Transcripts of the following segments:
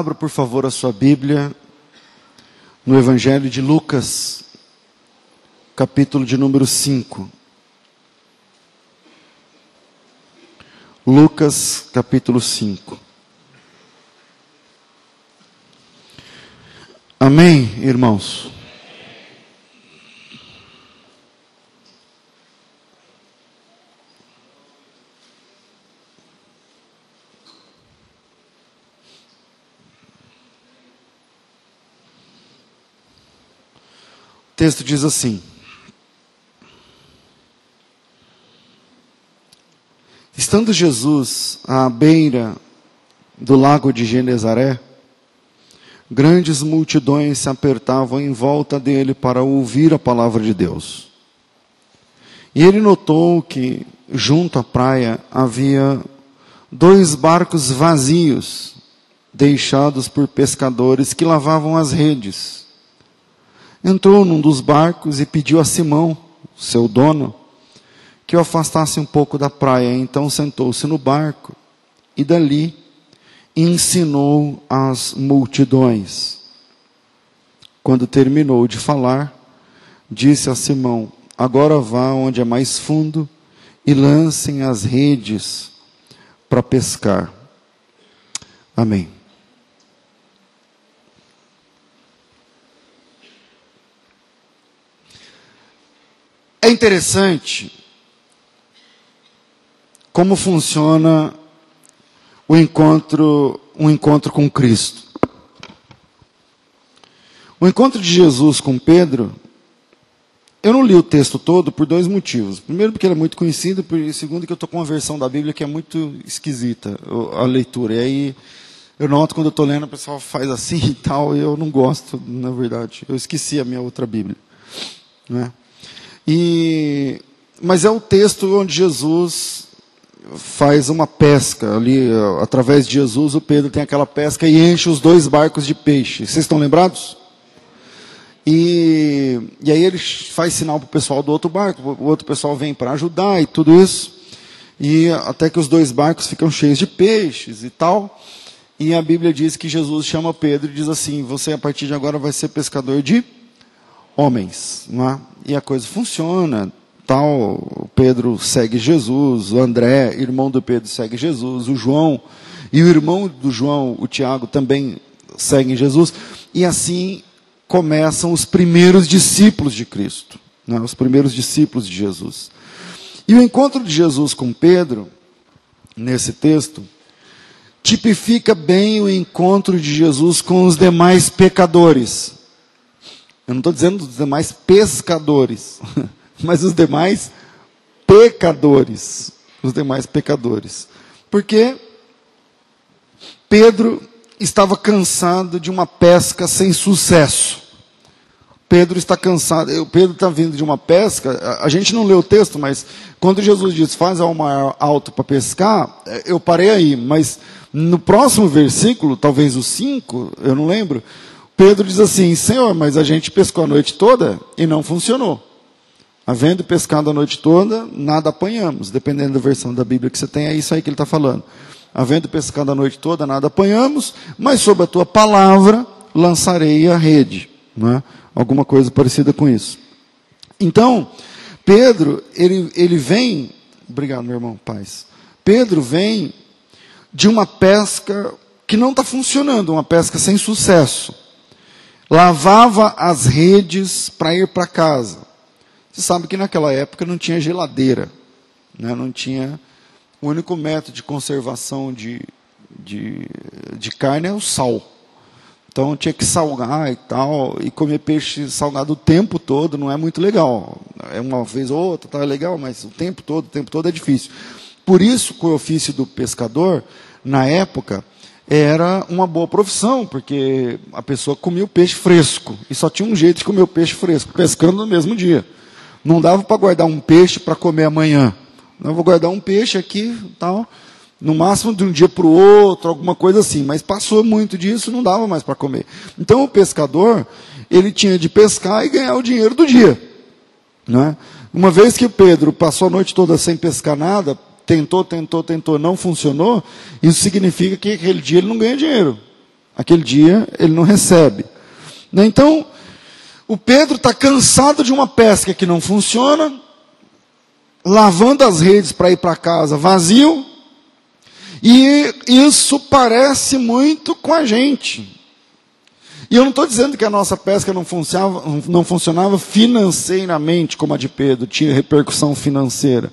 Abra, por favor, a sua Bíblia no Evangelho de Lucas, capítulo de número 5. Lucas, capítulo 5. Amém, irmãos? Texto diz assim: Estando Jesus à beira do lago de Genezaré, grandes multidões se apertavam em volta dele para ouvir a palavra de Deus. E ele notou que, junto à praia, havia dois barcos vazios, deixados por pescadores que lavavam as redes. Entrou num dos barcos e pediu a Simão, seu dono, que o afastasse um pouco da praia. Então sentou-se no barco e dali ensinou as multidões. Quando terminou de falar, disse a Simão: Agora vá onde é mais fundo e lancem as redes para pescar. Amém. É interessante como funciona o encontro, um encontro com Cristo. O encontro de Jesus com Pedro, eu não li o texto todo por dois motivos. Primeiro, porque ele é muito conhecido, e segundo, que eu estou com uma versão da Bíblia que é muito esquisita, a leitura. E aí, eu noto quando eu estou lendo, o pessoal faz assim e tal, e eu não gosto, na verdade. Eu esqueci a minha outra Bíblia. Né? E, mas é o texto onde Jesus faz uma pesca ali, através de Jesus, o Pedro tem aquela pesca e enche os dois barcos de peixe. Vocês estão lembrados? E, e aí ele faz sinal para o pessoal do outro barco, o outro pessoal vem para ajudar e tudo isso. E até que os dois barcos ficam cheios de peixes e tal. E a Bíblia diz que Jesus chama Pedro e diz assim: Você a partir de agora vai ser pescador de homens. Não é? E a coisa funciona tal, Pedro segue Jesus, o André, irmão do Pedro, segue Jesus, o João e o irmão do João, o Tiago, também seguem Jesus. E assim começam os primeiros discípulos de Cristo, né, os primeiros discípulos de Jesus. E o encontro de Jesus com Pedro, nesse texto, tipifica bem o encontro de Jesus com os demais pecadores. Eu não estou dizendo dos demais pescadores. mas os demais pecadores. Os demais pecadores. Porque Pedro estava cansado de uma pesca sem sucesso. Pedro está cansado. Pedro está vindo de uma pesca. A gente não leu o texto, mas quando Jesus diz faz ao mar alto para pescar, eu parei aí. Mas no próximo versículo, talvez o 5, eu não lembro, Pedro diz assim: Senhor, mas a gente pescou a noite toda e não funcionou. Havendo pescado a noite toda, nada apanhamos. Dependendo da versão da Bíblia que você tem, é isso aí que ele está falando. Havendo pescado a noite toda, nada apanhamos, mas sob a tua palavra lançarei a rede. É? Alguma coisa parecida com isso. Então, Pedro, ele, ele vem. Obrigado, meu irmão, paz. Pedro vem de uma pesca que não está funcionando, uma pesca sem sucesso. Lavava as redes para ir para casa. Você sabe que naquela época não tinha geladeira, né? não tinha. O único método de conservação de, de, de carne é o sal. Então tinha que salgar e tal, e comer peixe salgado o tempo todo não é muito legal. É uma vez ou outra, tá legal, mas o tempo todo, o tempo todo é difícil. Por isso que o ofício do pescador, na época, era uma boa profissão, porque a pessoa comia o peixe fresco, e só tinha um jeito de comer o peixe fresco, pescando no mesmo dia. Não dava para guardar um peixe para comer amanhã. Não vou guardar um peixe aqui, tal, no máximo de um dia para o outro, alguma coisa assim. Mas passou muito disso, não dava mais para comer. Então o pescador, ele tinha de pescar e ganhar o dinheiro do dia. Né? Uma vez que Pedro passou a noite toda sem pescar nada, tentou, tentou, tentou, não funcionou, isso significa que aquele dia ele não ganha dinheiro. Aquele dia ele não recebe. Né? Então, o Pedro está cansado de uma pesca que não funciona, lavando as redes para ir para casa vazio, e isso parece muito com a gente. E eu não estou dizendo que a nossa pesca não funcionava, não funcionava financeiramente como a de Pedro, tinha repercussão financeira.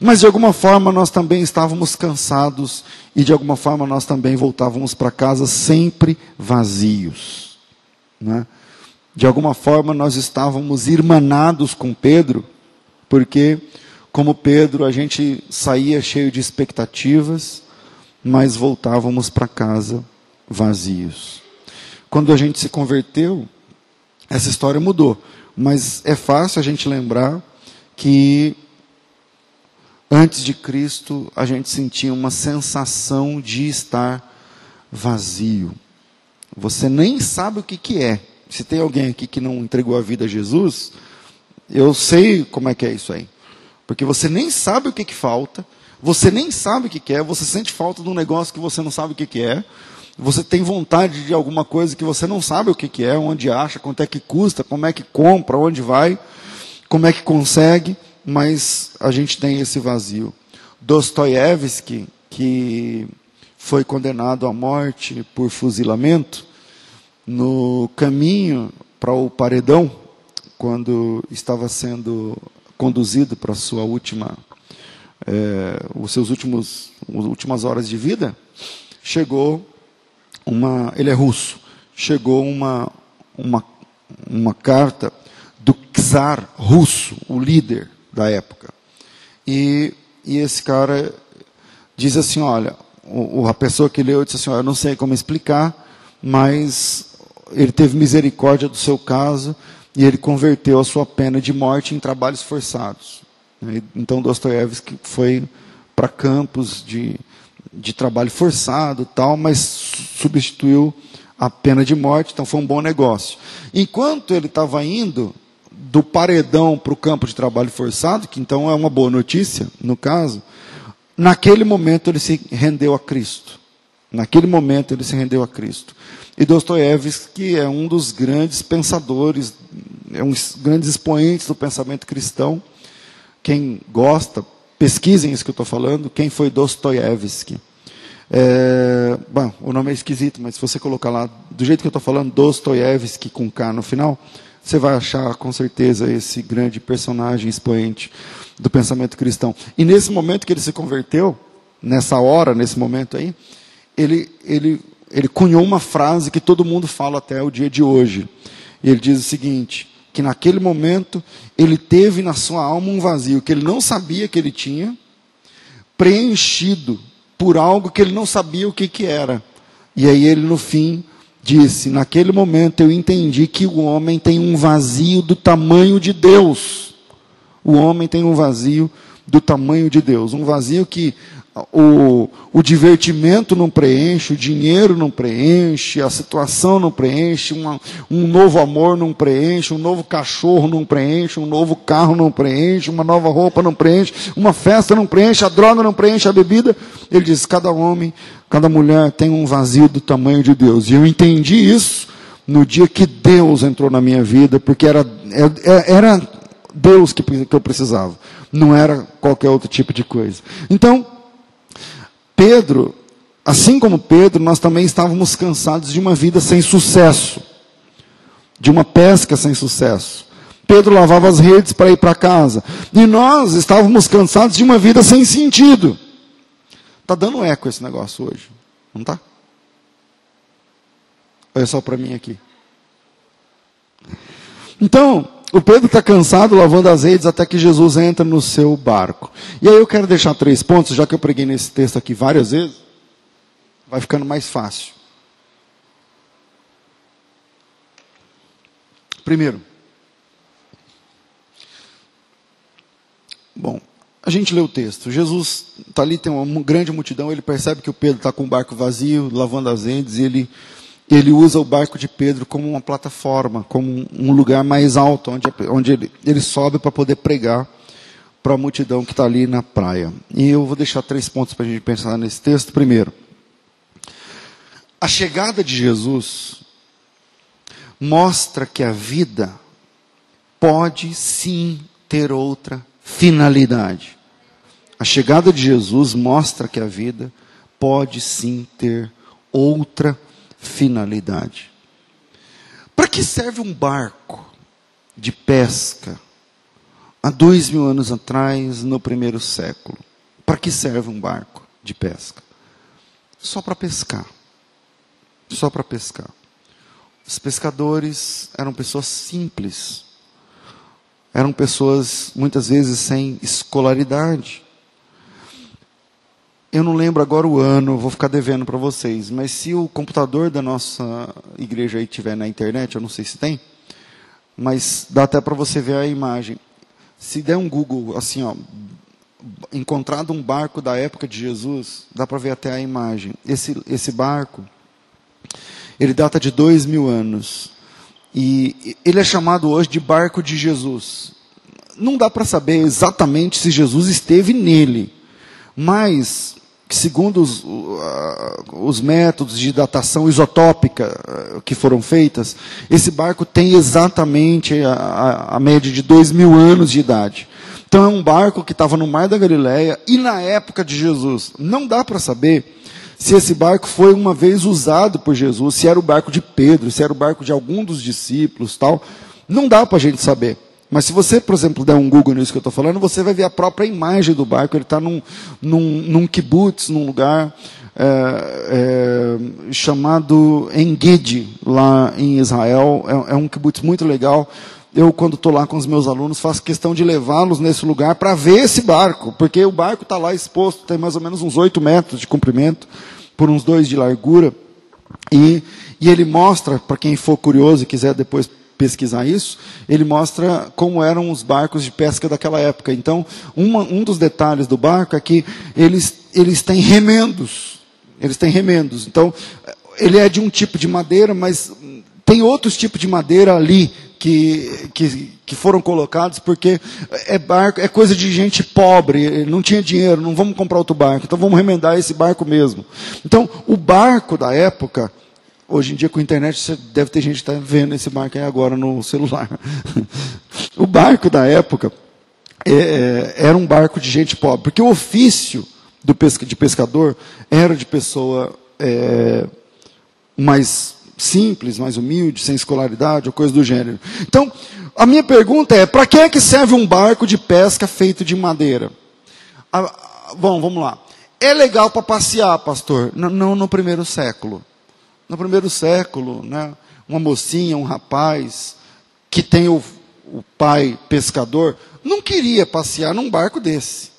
Mas de alguma forma nós também estávamos cansados e de alguma forma nós também voltávamos para casa sempre vazios. Né? De alguma forma nós estávamos irmanados com Pedro, porque, como Pedro, a gente saía cheio de expectativas, mas voltávamos para casa vazios. Quando a gente se converteu, essa história mudou. Mas é fácil a gente lembrar que antes de Cristo a gente sentia uma sensação de estar vazio. Você nem sabe o que, que é. Se tem alguém aqui que não entregou a vida a Jesus, eu sei como é que é isso aí. Porque você nem sabe o que, que falta, você nem sabe o que, que é, você sente falta de um negócio que você não sabe o que, que é, você tem vontade de alguma coisa que você não sabe o que, que é, onde acha, quanto é que custa, como é que compra, onde vai, como é que consegue, mas a gente tem esse vazio. Dostoiévski, que foi condenado à morte por fuzilamento, no caminho para o paredão, quando estava sendo conduzido para sua última, é, os seus últimos, as últimas horas de vida, chegou uma, ele é russo, chegou uma, uma, uma carta do czar russo, o líder da época. E, e esse cara diz assim, olha, o, a pessoa que leu disse assim, olha, eu não sei como explicar, mas ele teve misericórdia do seu caso e ele converteu a sua pena de morte em trabalhos forçados. Então Dostoiévski foi para campos de de trabalho forçado, tal, mas substituiu a pena de morte, então foi um bom negócio. Enquanto ele estava indo do paredão para o campo de trabalho forçado, que então é uma boa notícia, no caso, naquele momento ele se rendeu a Cristo. Naquele momento ele se rendeu a Cristo. E Dostoiévski é um dos grandes pensadores, é um dos grandes expoentes do pensamento cristão. Quem gosta, Pesquisem isso que eu estou falando. Quem foi Dostoiévski? É, bom, o nome é esquisito, mas se você colocar lá, do jeito que eu estou falando, Dostoiévski com K no final, você vai achar com certeza esse grande personagem expoente do pensamento cristão. E nesse momento que ele se converteu, nessa hora, nesse momento aí, ele, ele, ele cunhou uma frase que todo mundo fala até o dia de hoje. E ele diz o seguinte: que naquele momento ele teve na sua alma um vazio que ele não sabia que ele tinha, preenchido por algo que ele não sabia o que, que era. E aí ele, no fim, disse: Naquele momento eu entendi que o homem tem um vazio do tamanho de Deus. O homem tem um vazio do tamanho de Deus. Um vazio que o, o divertimento não preenche, o dinheiro não preenche, a situação não preenche, uma, um novo amor não preenche, um novo cachorro não preenche, um novo carro não preenche, uma nova roupa não preenche, uma festa não preenche, a droga não preenche, a bebida. Ele diz: cada homem, cada mulher tem um vazio do tamanho de Deus. E eu entendi isso no dia que Deus entrou na minha vida, porque era, era, era Deus que, que eu precisava, não era qualquer outro tipo de coisa. Então, Pedro, assim como Pedro, nós também estávamos cansados de uma vida sem sucesso, de uma pesca sem sucesso. Pedro lavava as redes para ir para casa. E nós estávamos cansados de uma vida sem sentido. Está dando eco esse negócio hoje, não está? É só para mim aqui? Então, o Pedro está cansado lavando as redes até que Jesus entra no seu barco. E aí eu quero deixar três pontos, já que eu preguei nesse texto aqui várias vezes, vai ficando mais fácil. Primeiro, bom, a gente lê o texto. Jesus está ali, tem uma grande multidão, ele percebe que o Pedro está com o barco vazio, lavando as redes, e ele ele usa o barco de Pedro como uma plataforma, como um lugar mais alto, onde, onde ele, ele sobe para poder pregar para a multidão que está ali na praia. E eu vou deixar três pontos para a gente pensar nesse texto. Primeiro, A chegada de Jesus mostra que a vida pode sim ter outra finalidade. A chegada de Jesus mostra que a vida pode sim ter outra finalidade. Para que serve um barco de pesca há dois mil anos atrás, no primeiro século? Para que serve um barco de pesca? Só para pescar. Só para pescar. Os pescadores eram pessoas simples. Eram pessoas, muitas vezes, sem escolaridade. Eu não lembro agora o ano, vou ficar devendo para vocês, mas se o computador da nossa igreja aí tiver na internet, eu não sei se tem, mas dá até para você ver a imagem. Se der um Google, assim, ó, encontrado um barco da época de Jesus, dá para ver até a imagem. Esse, esse barco, ele data de dois mil anos. E ele é chamado hoje de barco de Jesus. Não dá para saber exatamente se Jesus esteve nele, mas que segundo os, os, métodos de datação isotópica eh, que foram feitas, esse barco tem exatamente a, a, média de dois mil anos de idade. Então é um barco que estava no Mar da Galileia e na época de Jesus. Não dá para saber se esse barco foi uma vez usado por Jesus, se era o barco de Pedro, se era o barco de algum dos discípulos, tal. Não dá para a gente saber. Mas se você, por exemplo, der um Google nisso que eu estou falando, você vai ver a própria imagem do barco. Ele está num, num, num kibbutz, num lugar é, é, chamado Engedi, lá em Israel. É, é um kibbutz muito legal. Eu, quando estou lá com os meus alunos, faço questão de levá-los nesse lugar para ver esse barco, porque o barco está lá exposto, tem mais ou menos uns 8 metros de comprimento, por uns 2 de largura. E, e ele mostra, para quem for curioso e quiser depois pesquisar isso, ele mostra como eram os barcos de pesca daquela época. Então, uma, um dos detalhes do barco é que eles, eles têm remendos. Eles têm remendos. Então, ele é de um tipo de madeira, mas tem outros tipos de madeira ali que, que, que, foram colocados porque é barco, é coisa de gente pobre, não tinha dinheiro, não vamos comprar outro barco, então vamos remendar esse barco mesmo. Então, o barco da época Hoje em dia, com a internet, você deve ter gente que está vendo esse barco aí agora no celular. o barco da época é, é, era um barco de gente pobre, porque o ofício do pesca, de pescador era de pessoa é, mais simples, mais humilde, sem escolaridade ou coisa do gênero. Então, a minha pergunta é: para que é que serve um barco de pesca feito de madeira? Ah, bom, vamos lá. É legal para passear, pastor? N não no primeiro século. No primeiro século, né, uma mocinha, um rapaz, que tem o, o pai pescador, não queria passear num barco desse.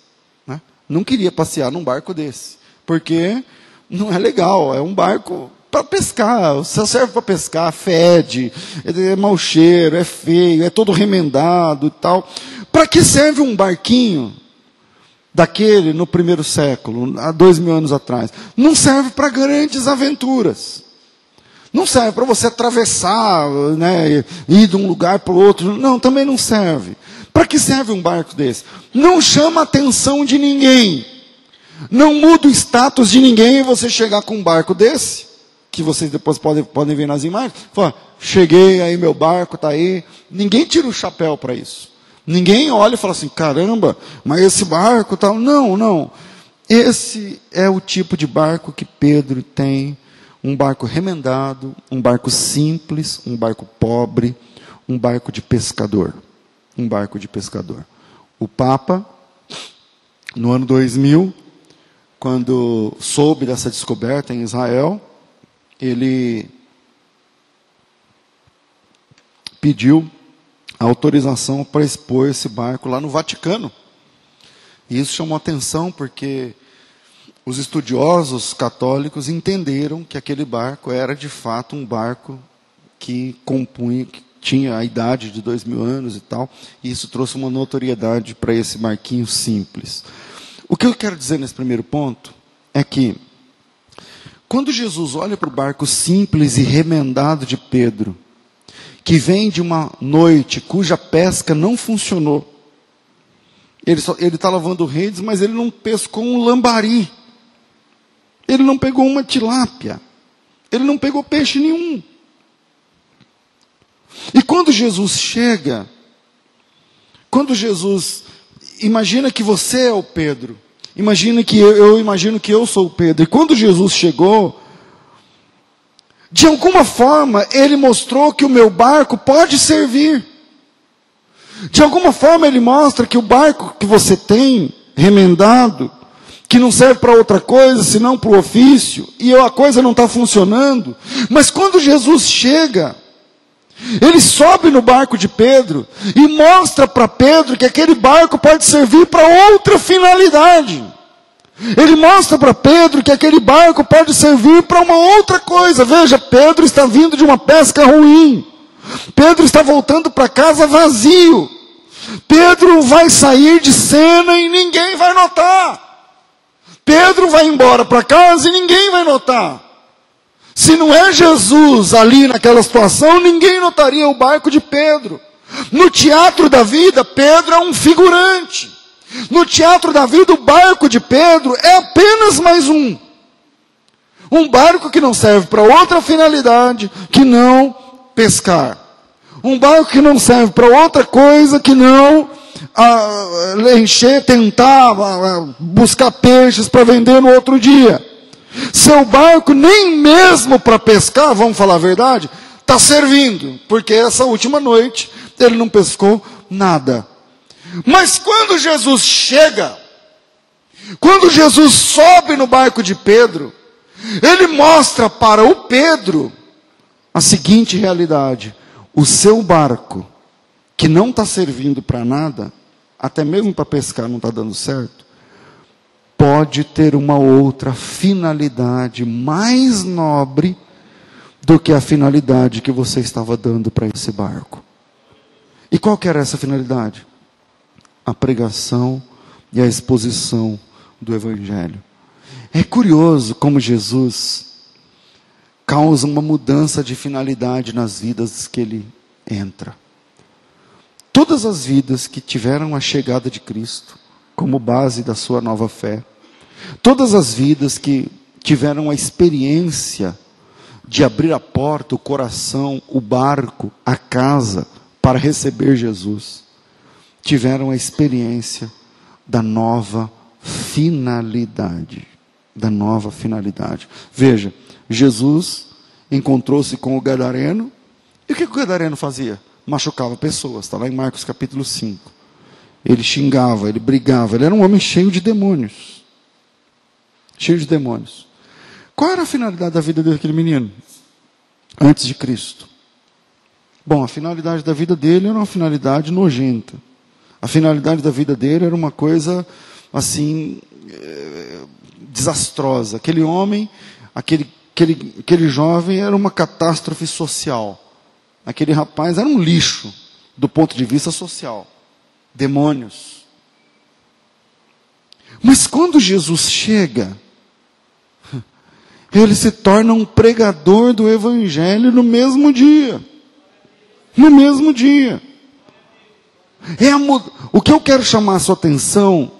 Né? Não queria passear num barco desse. Porque não é legal, é um barco para pescar, só serve para pescar, fede, é mau cheiro, é feio, é todo remendado e tal. Para que serve um barquinho daquele no primeiro século, há dois mil anos atrás? Não serve para grandes aventuras. Não serve para você atravessar, né, ir de um lugar para o outro. Não, também não serve. Para que serve um barco desse? Não chama a atenção de ninguém. Não muda o status de ninguém você chegar com um barco desse, que vocês depois podem, podem ver nas imagens. Fala, cheguei, aí meu barco está aí. Ninguém tira o chapéu para isso. Ninguém olha e fala assim, caramba, mas esse barco tal. Não, não. Esse é o tipo de barco que Pedro tem um barco remendado, um barco simples, um barco pobre, um barco de pescador. Um barco de pescador. O Papa, no ano 2000, quando soube dessa descoberta em Israel, ele pediu autorização para expor esse barco lá no Vaticano. E isso chamou atenção porque os estudiosos católicos entenderam que aquele barco era de fato um barco que compunha, que tinha a idade de dois mil anos e tal, e isso trouxe uma notoriedade para esse barquinho simples. O que eu quero dizer nesse primeiro ponto é que, quando Jesus olha para o barco simples e remendado de Pedro, que vem de uma noite cuja pesca não funcionou, ele está lavando redes, mas ele não pescou um lambari. Ele não pegou uma tilápia. Ele não pegou peixe nenhum. E quando Jesus chega, quando Jesus, imagina que você é o Pedro, imagina que eu, eu imagino que eu sou o Pedro, e quando Jesus chegou, de alguma forma ele mostrou que o meu barco pode servir. De alguma forma ele mostra que o barco que você tem, remendado, que não serve para outra coisa senão para o ofício, e a coisa não está funcionando. Mas quando Jesus chega, ele sobe no barco de Pedro e mostra para Pedro que aquele barco pode servir para outra finalidade. Ele mostra para Pedro que aquele barco pode servir para uma outra coisa. Veja, Pedro está vindo de uma pesca ruim. Pedro está voltando para casa vazio. Pedro vai sair de cena e ninguém vai notar. Pedro vai embora para casa e ninguém vai notar. Se não é Jesus ali naquela situação, ninguém notaria o barco de Pedro. No teatro da vida, Pedro é um figurante. No teatro da vida, o barco de Pedro é apenas mais um. Um barco que não serve para outra finalidade que não pescar. Um barco que não serve para outra coisa que não encher, tentar a, buscar peixes para vender no outro dia. Seu barco, nem mesmo para pescar, vamos falar a verdade, está servindo, porque essa última noite ele não pescou nada. Mas quando Jesus chega, quando Jesus sobe no barco de Pedro, ele mostra para o Pedro a seguinte realidade: o seu barco, que não está servindo para nada, até mesmo para pescar não está dando certo, pode ter uma outra finalidade mais nobre do que a finalidade que você estava dando para esse barco. E qual que era essa finalidade? A pregação e a exposição do Evangelho. É curioso como Jesus causa uma mudança de finalidade nas vidas que ele entra. Todas as vidas que tiveram a chegada de Cristo como base da sua nova fé, todas as vidas que tiveram a experiência de abrir a porta, o coração, o barco, a casa para receber Jesus, tiveram a experiência da nova finalidade. Da nova finalidade. Veja, Jesus encontrou-se com o Gadareno, e o que o Gadareno fazia? Machucava pessoas. Está lá em Marcos capítulo 5. Ele xingava, ele brigava. Ele era um homem cheio de demônios. Cheio de demônios. Qual era a finalidade da vida daquele menino? Antes de Cristo. Bom, a finalidade da vida dele era uma finalidade nojenta. A finalidade da vida dele era uma coisa assim é, desastrosa. Aquele homem, aquele, aquele, aquele jovem era uma catástrofe social. Aquele rapaz era um lixo do ponto de vista social. Demônios. Mas quando Jesus chega, ele se torna um pregador do Evangelho no mesmo dia. No mesmo dia. É a, o que eu quero chamar a sua atenção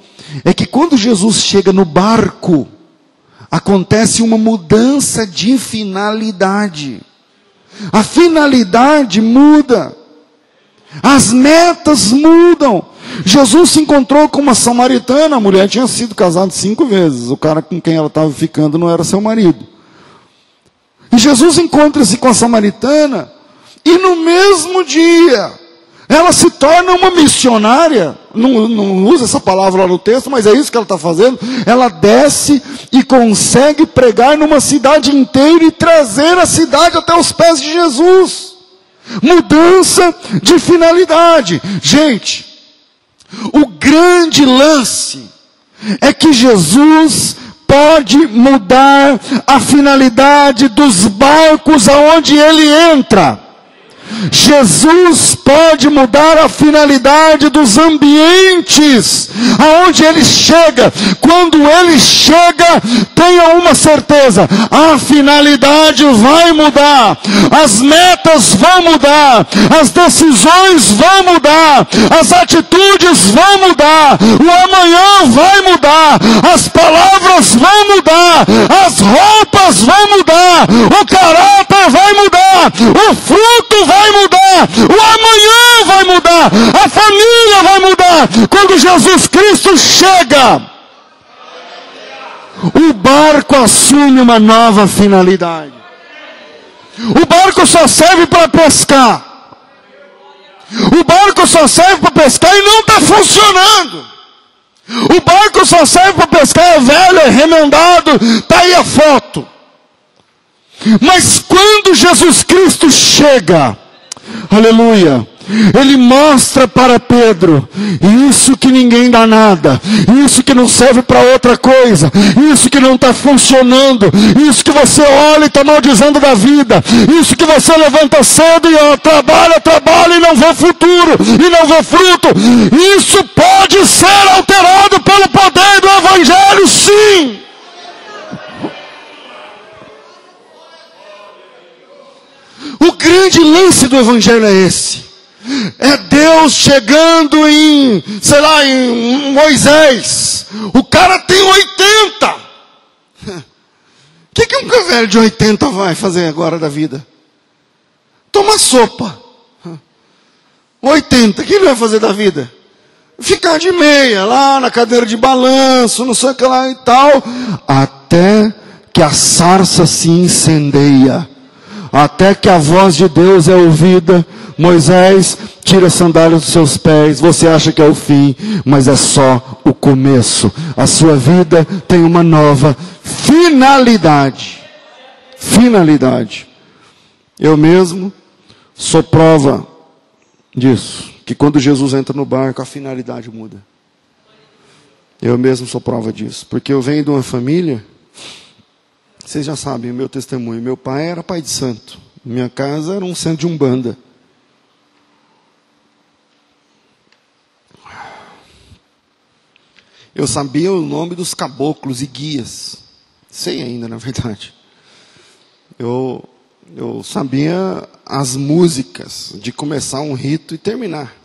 é que quando Jesus chega no barco, acontece uma mudança de finalidade. A finalidade muda. As metas mudam. Jesus se encontrou com uma samaritana, a mulher tinha sido casada cinco vezes, o cara com quem ela estava ficando não era seu marido. E Jesus encontra-se com a samaritana, e no mesmo dia, ela se torna uma missionária, não, não, usa essa palavra lá no texto, mas é isso que ela está fazendo. Ela desce e consegue pregar numa cidade inteira e trazer a cidade até os pés de Jesus. Mudança de finalidade. Gente, o grande lance é que Jesus pode mudar a finalidade dos barcos aonde ele entra. Jesus pode mudar a finalidade dos ambientes aonde ele chega. Quando ele chega, tenha uma certeza: a finalidade vai mudar, as metas vão mudar, as decisões vão mudar, as atitudes vão mudar, o amanhã vai mudar, as palavras vão mudar, as roupas vão mudar, o caráter vai mudar, o fruto vai mudar, o amanhã vai mudar, a família vai mudar. Quando Jesus Cristo chega, o barco assume uma nova finalidade. O barco só serve para pescar. O barco só serve para pescar e não está funcionando. O barco só serve para pescar, é velho, é remendado, está aí a foto. Mas quando Jesus Cristo chega, aleluia, ele mostra para Pedro, isso que ninguém dá nada, isso que não serve para outra coisa, isso que não está funcionando, isso que você olha e está maldizendo da vida, isso que você levanta cedo e ó, trabalha, trabalha e não vê futuro, e não vê fruto, isso pode ser alterado pelo poder do Evangelho, sim. O grande lance do Evangelho é esse. É Deus chegando em, sei lá, em Moisés. O cara tem 80. O que, que um velho de 80 vai fazer agora da vida? Tomar sopa. 80, o que ele vai fazer da vida? Ficar de meia, lá na cadeira de balanço, não sei o que lá e tal, até que a sarça se incendeia, até que a voz de Deus é ouvida, Moisés, tira as sandálias dos seus pés. Você acha que é o fim, mas é só o começo. A sua vida tem uma nova finalidade. Finalidade. Eu mesmo sou prova disso. Que quando Jesus entra no barco, a finalidade muda. Eu mesmo sou prova disso. Porque eu venho de uma família. Vocês já sabem o meu testemunho. Meu pai era pai de santo. Minha casa era um centro de umbanda. Eu sabia o nome dos caboclos e guias. Sei ainda, na verdade. Eu, eu sabia as músicas de começar um rito e terminar.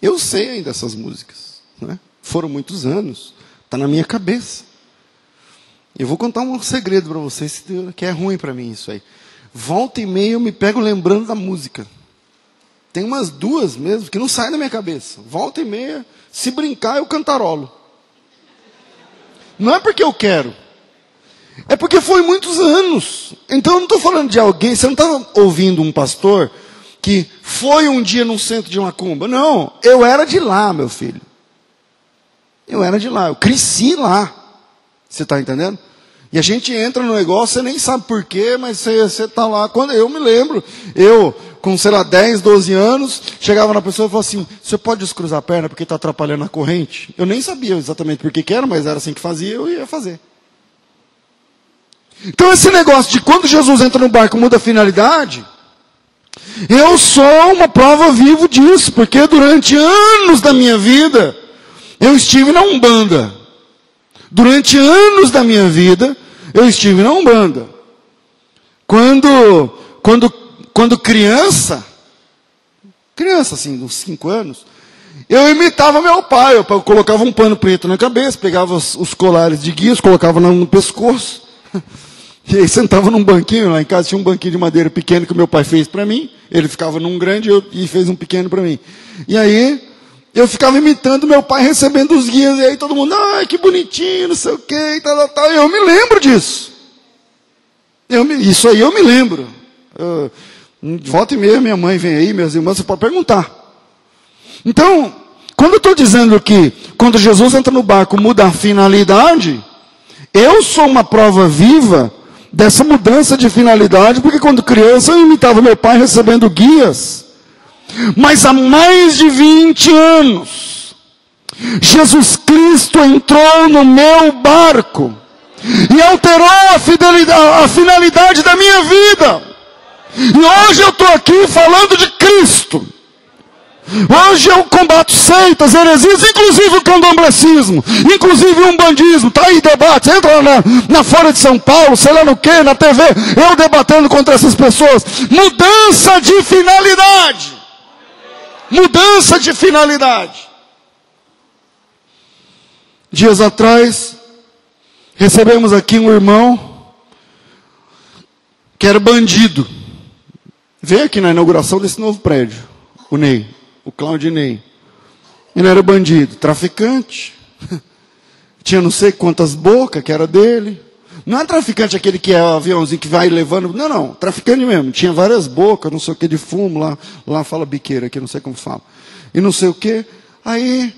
Eu sei ainda essas músicas. Né? Foram muitos anos. Está na minha cabeça. Eu vou contar um segredo para vocês, que é ruim para mim isso aí. Volta e meia eu me pego lembrando da música. Tem umas duas mesmo que não saem da minha cabeça. Volta e meia, se brincar, eu cantarolo. Não é porque eu quero. É porque foi muitos anos. Então eu não estou falando de alguém, você não está ouvindo um pastor que foi um dia num centro de macumba. Não, eu era de lá, meu filho. Eu era de lá, eu cresci lá. Você está entendendo? E a gente entra no negócio, você nem sabe porquê, mas você está lá. Quando eu me lembro, eu com, sei lá, 10, 12 anos, chegava na pessoa e falava assim: você pode descruzar a perna porque está atrapalhando a corrente? Eu nem sabia exatamente por que era, mas era assim que fazia, eu ia fazer. Então, esse negócio de quando Jesus entra no barco muda a finalidade, eu sou uma prova viva disso, porque durante anos da minha vida, eu estive na Umbanda. Durante anos da minha vida, eu estive na Umbanda. Quando, quando quando criança, criança assim, uns 5 anos, eu imitava meu pai. Eu colocava um pano preto na cabeça, pegava os, os colares de guias, colocava no, no pescoço. E aí sentava num banquinho, lá em casa tinha um banquinho de madeira pequeno que meu pai fez para mim. Ele ficava num grande eu, e fez um pequeno para mim. E aí eu ficava imitando meu pai recebendo os guias. E aí todo mundo, ai que bonitinho, não sei o que, e tal, tal, tal. Eu me lembro disso. Me, isso aí eu me lembro. Eu, Volta e meia, minha mãe vem aí, meus irmãos, você pode perguntar. Então, quando eu estou dizendo que quando Jesus entra no barco muda a finalidade, eu sou uma prova viva dessa mudança de finalidade, porque quando criança eu imitava meu pai recebendo guias. Mas há mais de 20 anos, Jesus Cristo entrou no meu barco e alterou a, a finalidade da minha vida. E hoje eu estou aqui falando de Cristo. Hoje eu combato seitas, heresias, inclusive o candomblecismo, inclusive o umbandismo. Está aí debate, entra na, na Fora de São Paulo, sei lá no que, na TV, eu debatendo contra essas pessoas. Mudança de finalidade. Mudança de finalidade. Dias atrás, recebemos aqui um irmão que era bandido. Veio aqui na inauguração desse novo prédio, o Ney, o Claudinei. Ele era bandido, traficante. Tinha não sei quantas bocas que era dele. Não é traficante aquele que é o aviãozinho que vai levando. Não, não, traficante mesmo. Tinha várias bocas, não sei o que de fumo, lá, lá fala biqueira aqui, não sei como fala. E não sei o que. Aí,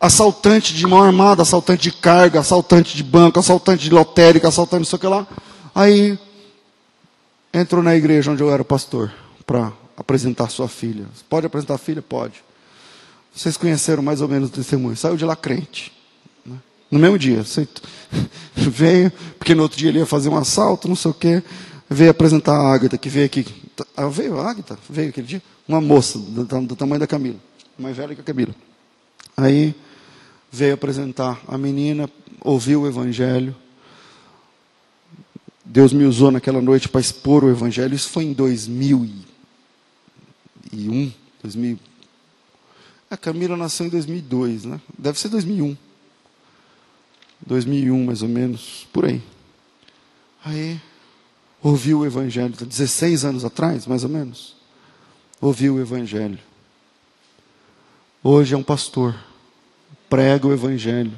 assaltante de mão armada, assaltante de carga, assaltante de banco, assaltante de lotérica, assaltante não sei o que lá. Aí, entrou na igreja onde eu era pastor, para apresentar sua filha. Pode apresentar a filha? Pode. Vocês conheceram mais ou menos o testemunho. Saiu de lá crente. No mesmo dia. Veio, porque no outro dia ele ia fazer um assalto, não sei o quê. Veio apresentar a Ágata, que veio aqui. Ah, veio a Ágata? Veio aquele dia? Uma moça, do, do tamanho da Camila. Mais velha que a Camila. Aí veio apresentar a menina, ouviu o evangelho. Deus me usou naquela noite para expor o evangelho. Isso foi em 2001, 2000, a Camila nasceu em 2002, né? Deve ser 2001. 2001, mais ou menos, por aí. Aí, ouviu o Evangelho, 16 anos atrás, mais ou menos. Ouviu o Evangelho. Hoje é um pastor, prega o Evangelho.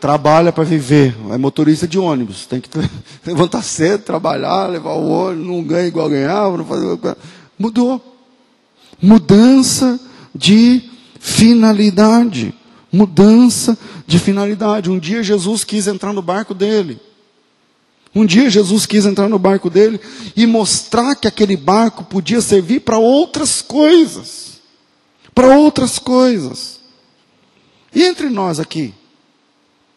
Trabalha para viver, é motorista de ônibus, tem que levantar cedo, trabalhar, levar o ônibus, não ganha igual ganhava, não fazer. Mudou. Mudança de finalidade. Mudança de finalidade. Um dia Jesus quis entrar no barco dele. Um dia Jesus quis entrar no barco dele e mostrar que aquele barco podia servir para outras coisas. Para outras coisas. E entre nós aqui,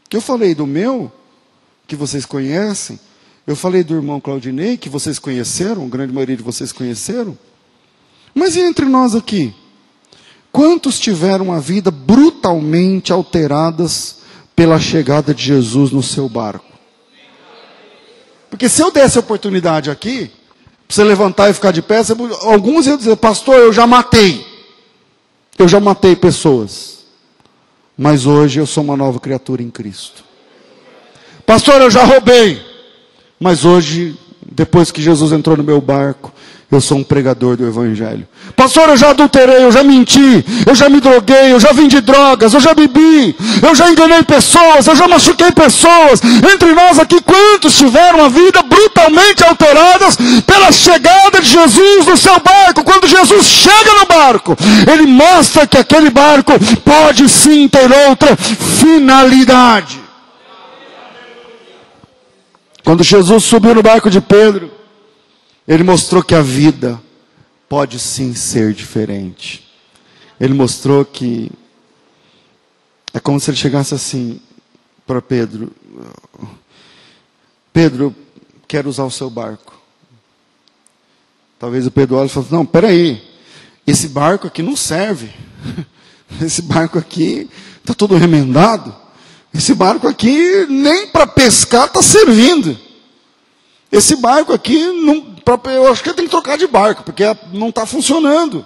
que eu falei do meu, que vocês conhecem, eu falei do irmão Claudinei, que vocês conheceram, a grande maioria de vocês conheceram. Mas e entre nós aqui? Quantos tiveram a vida brutalmente alteradas pela chegada de Jesus no seu barco? Porque se eu desse a oportunidade aqui, para você levantar e ficar de pé, você, alguns iam dizer, pastor, eu já matei. Eu já matei pessoas. Mas hoje eu sou uma nova criatura em Cristo. Pastor, eu já roubei. Mas hoje, depois que Jesus entrou no meu barco, eu sou um pregador do Evangelho. Pastor, eu já adulterei, eu já menti, eu já me droguei, eu já vendi drogas, eu já bebi, eu já enganei pessoas, eu já machuquei pessoas. Entre nós aqui, quantos tiveram a vida brutalmente alteradas pela chegada de Jesus no seu barco? Quando Jesus chega no barco, ele mostra que aquele barco pode sim ter outra finalidade. Quando Jesus subiu no barco de Pedro, ele mostrou que a vida pode sim ser diferente. Ele mostrou que é como se ele chegasse assim para Pedro: Pedro, quero usar o seu barco. Talvez o Pedro olhe e fale: Não, peraí, esse barco aqui não serve. Esse barco aqui está todo remendado. Esse barco aqui nem para pescar está servindo. Esse barco aqui, não, eu acho que tem que trocar de barco, porque não está funcionando.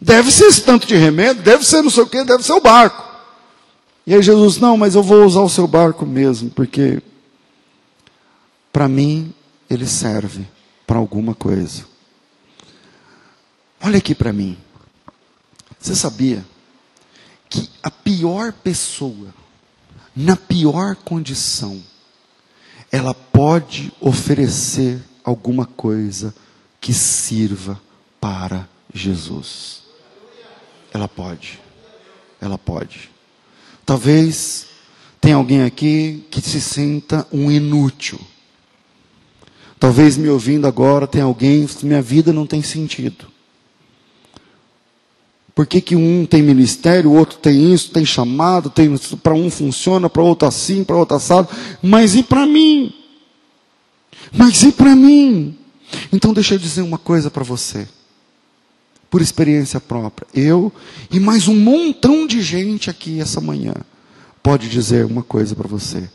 Deve ser esse tanto de remédio, deve ser não sei o que, deve ser o barco. E aí Jesus, não, mas eu vou usar o seu barco mesmo, porque para mim ele serve para alguma coisa. Olha aqui para mim. Você sabia que a pior pessoa, na pior condição, ela pode oferecer alguma coisa que sirva para Jesus. Ela pode. Ela pode. Talvez tenha alguém aqui que se sinta um inútil. Talvez me ouvindo agora tem alguém minha vida não tem sentido. Por que, que um tem ministério, o outro tem isso, tem chamado, tem para um funciona, para outro assim, para outro assado, mas e para mim? Mas e para mim? Então deixa eu dizer uma coisa para você. Por experiência própria, eu e mais um montão de gente aqui essa manhã pode dizer uma coisa para você.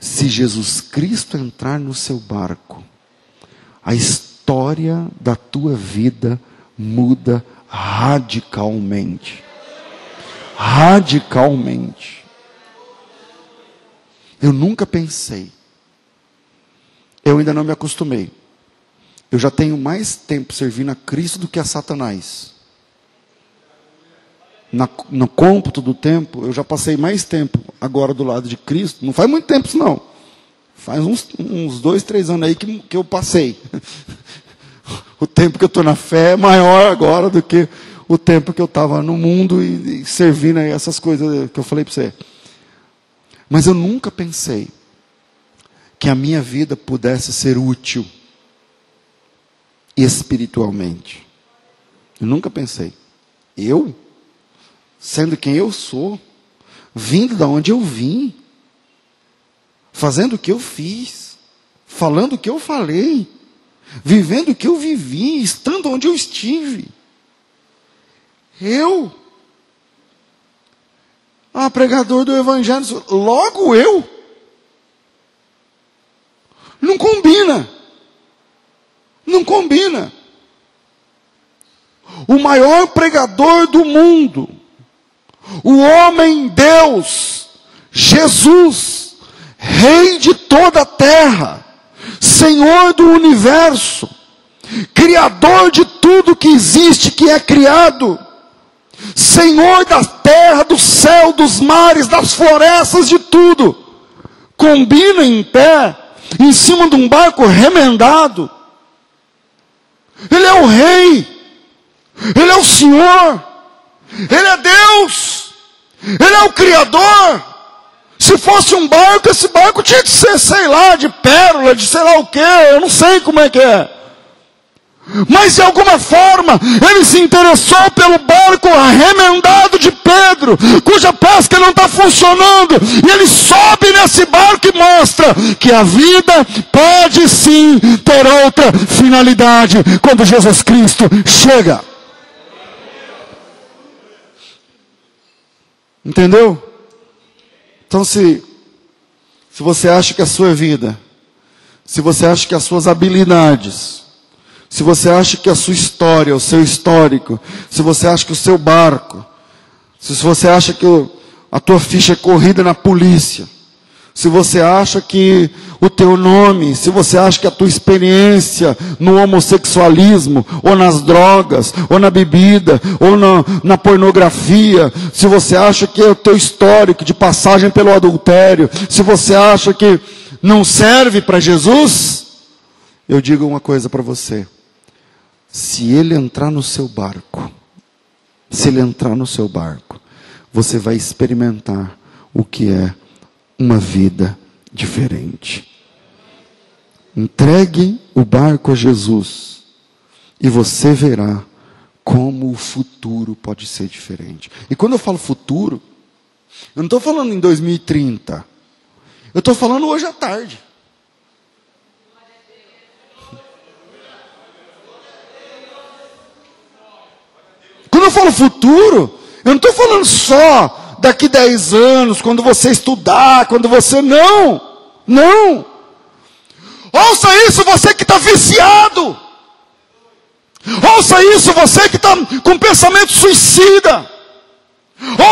Se Jesus Cristo entrar no seu barco, a história da tua vida muda radicalmente. Radicalmente. Eu nunca pensei Eu ainda não me acostumei. Eu já tenho mais tempo servindo a Cristo do que a Satanás. Na, no cômputo do tempo, eu já passei mais tempo agora do lado de Cristo. Não faz muito tempo isso não. Faz uns, uns dois, três anos aí que, que eu passei. o tempo que eu estou na fé é maior agora do que o tempo que eu estava no mundo e, e servindo aí essas coisas que eu falei para você. Mas eu nunca pensei que a minha vida pudesse ser útil espiritualmente. Eu nunca pensei. Eu, sendo quem eu sou, vindo da onde eu vim, fazendo o que eu fiz, falando o que eu falei, vivendo o que eu vivi, estando onde eu estive. Eu, ah, pregador do evangelho, logo eu. Não combina. Não combina. O maior pregador do mundo, o homem Deus, Jesus, Rei de toda a terra, Senhor do universo, Criador de tudo que existe, que é criado, Senhor da terra, do céu, dos mares, das florestas, de tudo, combina em pé, em cima de um barco remendado, ele é o rei, ele é o Senhor, ele é Deus, ele é o Criador. Se fosse um barco, esse barco tinha que ser, sei lá, de pérola, de sei lá o que, eu não sei como é que é. Mas de alguma forma, ele se interessou pelo barco remendado de Pedro, cuja pesca não está funcionando, e ele sobe nesse barco e mostra que a vida pode sim ter outra finalidade quando Jesus Cristo chega. Entendeu? Então, se, se você acha que a sua vida, se você acha que as suas habilidades, se você acha que a sua história, o seu histórico, se você acha que o seu barco, se você acha que a tua ficha é corrida na polícia, se você acha que o teu nome, se você acha que a tua experiência no homossexualismo, ou nas drogas, ou na bebida, ou na, na pornografia, se você acha que é o teu histórico de passagem pelo adultério, se você acha que não serve para Jesus, eu digo uma coisa para você. Se ele entrar no seu barco, se ele entrar no seu barco, você vai experimentar o que é uma vida diferente. Entregue o barco a Jesus e você verá como o futuro pode ser diferente. E quando eu falo futuro, eu não estou falando em 2030. Eu estou falando hoje à tarde. Quando eu falo futuro, eu não estou falando só daqui 10 anos, quando você estudar, quando você. Não! Não! Ouça isso, você que está viciado. Ouça isso, você que está com pensamento suicida.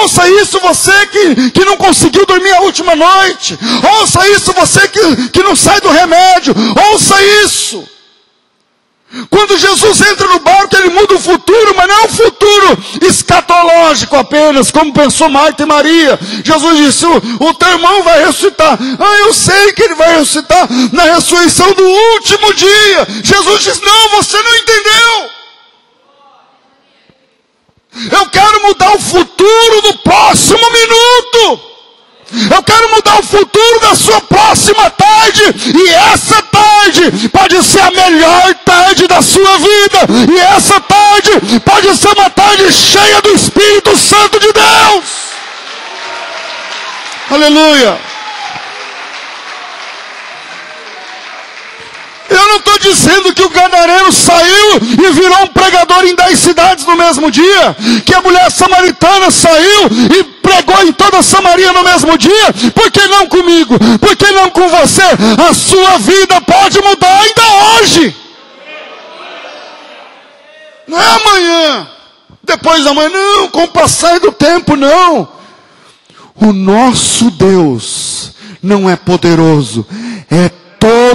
Ouça isso, você que, que não conseguiu dormir a última noite. Ouça isso, você que, que não sai do remédio. Ouça isso. Quando Jesus entra no barco, ele muda o futuro, mas não é um futuro escatológico apenas, como pensou Marta e Maria. Jesus disse: o, o teu irmão vai ressuscitar. Ah, eu sei que ele vai ressuscitar na ressurreição do último dia. Jesus diz: Não, você não entendeu. Eu quero mudar o futuro do próximo minuto. Eu quero mudar o futuro da sua próxima tarde. E essa tarde pode ser a melhor tarde da sua vida. E essa tarde pode ser uma tarde cheia do Espírito Santo de Deus. Aleluia. Não estou dizendo que o gadareno saiu e virou um pregador em dez cidades no mesmo dia, que a mulher samaritana saiu e pregou em toda Samaria no mesmo dia, por que não comigo? Por que não com você? A sua vida pode mudar ainda hoje. Não é amanhã, depois da manhã, não, com o passar do tempo, não. O nosso Deus não é poderoso, é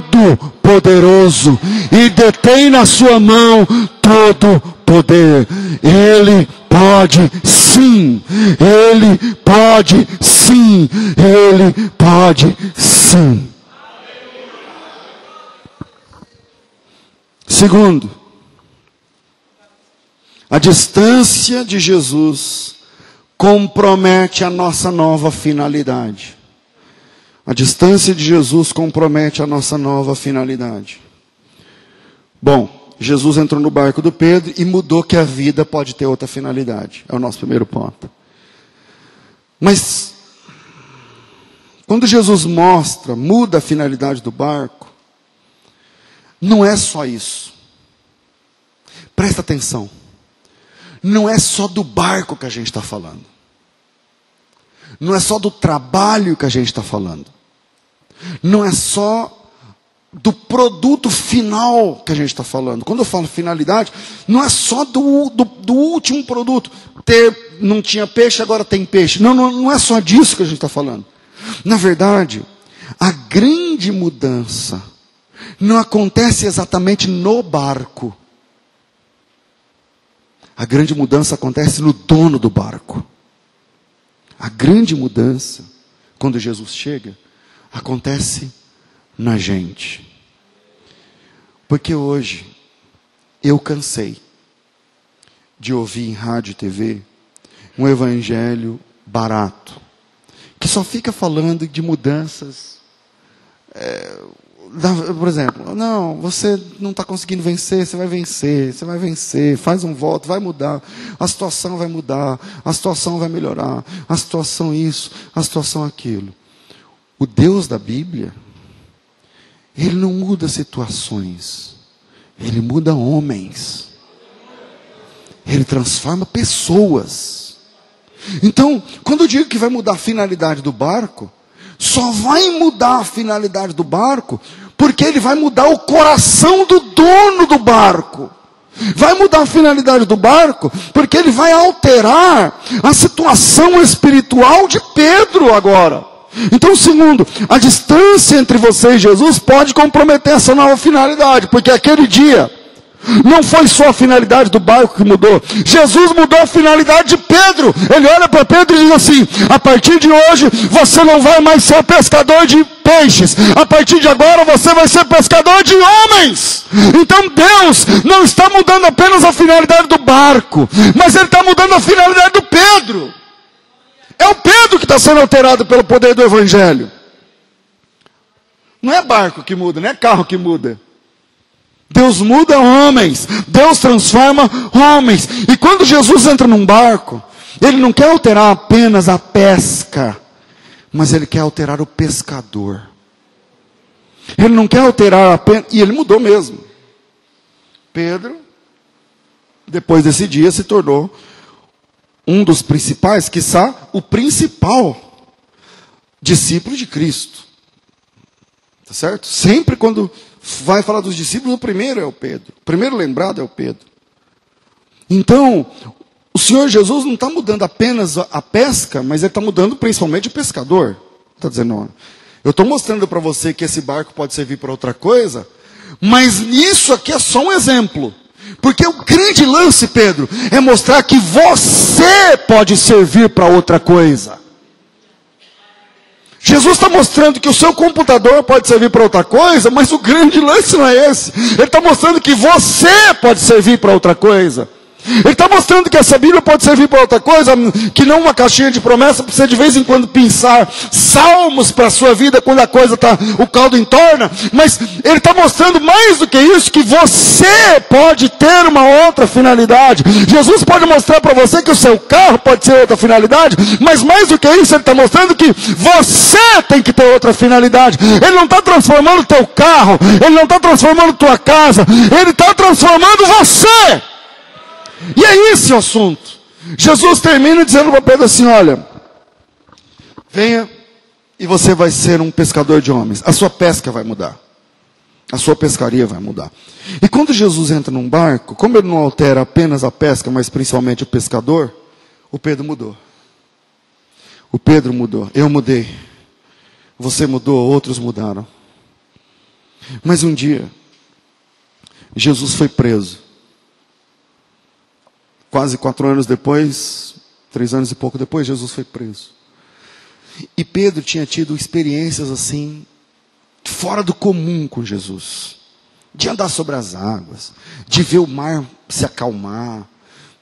todo-poderoso e detém na sua mão todo poder. Ele pode sim, ele pode sim, ele pode sim. Segundo, a distância de Jesus compromete a nossa nova finalidade. A distância de Jesus compromete a nossa nova finalidade. Bom, Jesus entrou no barco do Pedro e mudou que a vida pode ter outra finalidade. É o nosso primeiro ponto. Mas, quando Jesus mostra, muda a finalidade do barco, não é só isso. Presta atenção. Não é só do barco que a gente está falando. Não é só do trabalho que a gente está falando não é só do produto final que a gente está falando. Quando eu falo finalidade, não é só do, do, do, último produto. Ter, não tinha peixe, agora tem peixe. Não, não, não é só disso que a gente está falando. Na verdade, a grande mudança não acontece exatamente no barco. A grande mudança acontece no dono do barco. A grande mudança, quando Jesus chega, acontece na gente. Porque hoje eu cansei de ouvir em rádio e TV um evangelho barato, que só fica falando de mudanças. É, por exemplo, não, você não está conseguindo vencer, você vai vencer, você vai vencer, faz um voto, vai mudar, a situação vai mudar, a situação vai melhorar, a situação isso, a situação aquilo. O Deus da Bíblia, ele não muda situações, ele muda homens. Ele transforma pessoas. Então, quando eu digo que vai mudar a finalidade do barco, só vai mudar a finalidade do barco porque ele vai mudar o coração do dono do barco. Vai mudar a finalidade do barco, porque ele vai alterar a situação espiritual de Pedro agora. Então, segundo, a distância entre você e Jesus pode comprometer essa nova finalidade, porque aquele dia não foi só a finalidade do barco que mudou. Jesus mudou a finalidade de Pedro. Ele olha para Pedro e diz assim: a partir de hoje você não vai mais ser pescador de peixes. A partir de agora você vai ser pescador de homens. Então Deus não está mudando apenas a finalidade do barco, mas Ele está mudando a finalidade do Pedro. É o Pedro que está sendo alterado pelo poder do Evangelho. Não é barco que muda, não é carro que muda. Deus muda homens, Deus transforma homens. E quando Jesus entra num barco, ele não quer alterar apenas a pesca, mas ele quer alterar o pescador. Ele não quer alterar apenas, e ele mudou mesmo. Pedro, depois desse dia, se tornou um dos principais, quiçá o principal discípulo de Cristo. Tá certo? Sempre quando vai falar dos discípulos, o primeiro é o Pedro. O primeiro lembrado é o Pedro. Então, o Senhor Jesus não está mudando apenas a pesca, mas ele está mudando principalmente o pescador. Está dizendo, eu estou mostrando para você que esse barco pode servir para outra coisa, mas nisso aqui é só um exemplo. Porque o grande lance, Pedro, é mostrar que você pode servir para outra coisa. Jesus está mostrando que o seu computador pode servir para outra coisa, mas o grande lance não é esse. Ele está mostrando que você pode servir para outra coisa. Ele está mostrando que essa Bíblia pode servir para outra coisa, que não uma caixinha de promessa para você de vez em quando pensar salmos para a sua vida quando a coisa está, o caldo entorna, mas ele está mostrando mais do que isso, que você pode ter uma outra finalidade. Jesus pode mostrar para você que o seu carro pode ser outra finalidade, mas mais do que isso, ele está mostrando que você tem que ter outra finalidade. Ele não está transformando o teu carro, ele não está transformando tua casa, ele está transformando você. E é esse o assunto. Jesus termina dizendo para Pedro assim: Olha, venha e você vai ser um pescador de homens. A sua pesca vai mudar. A sua pescaria vai mudar. E quando Jesus entra num barco, como ele não altera apenas a pesca, mas principalmente o pescador, o Pedro mudou. O Pedro mudou. Eu mudei. Você mudou, outros mudaram. Mas um dia, Jesus foi preso. Quase quatro anos depois, três anos e pouco depois, Jesus foi preso. E Pedro tinha tido experiências assim, fora do comum com Jesus. De andar sobre as águas, de ver o mar se acalmar,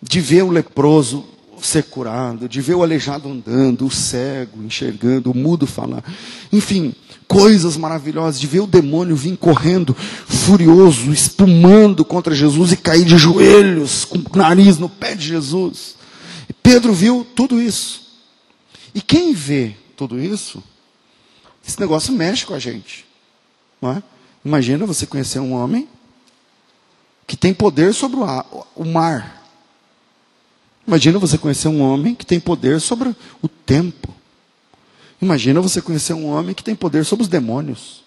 de ver o leproso ser curado, de ver o aleijado andando, o cego enxergando, o mudo falar. Enfim, coisas maravilhosas, de ver o demônio vir correndo, furioso, espumando contra Jesus e cair de joelhos, com o nariz no pé de Jesus. E Pedro viu tudo isso. E quem vê tudo isso, esse negócio mexe com a gente. É? Imagina você conhecer um homem que tem poder sobre o mar. Imagina você conhecer um homem que tem poder sobre o tempo. Imagina você conhecer um homem que tem poder sobre os demônios,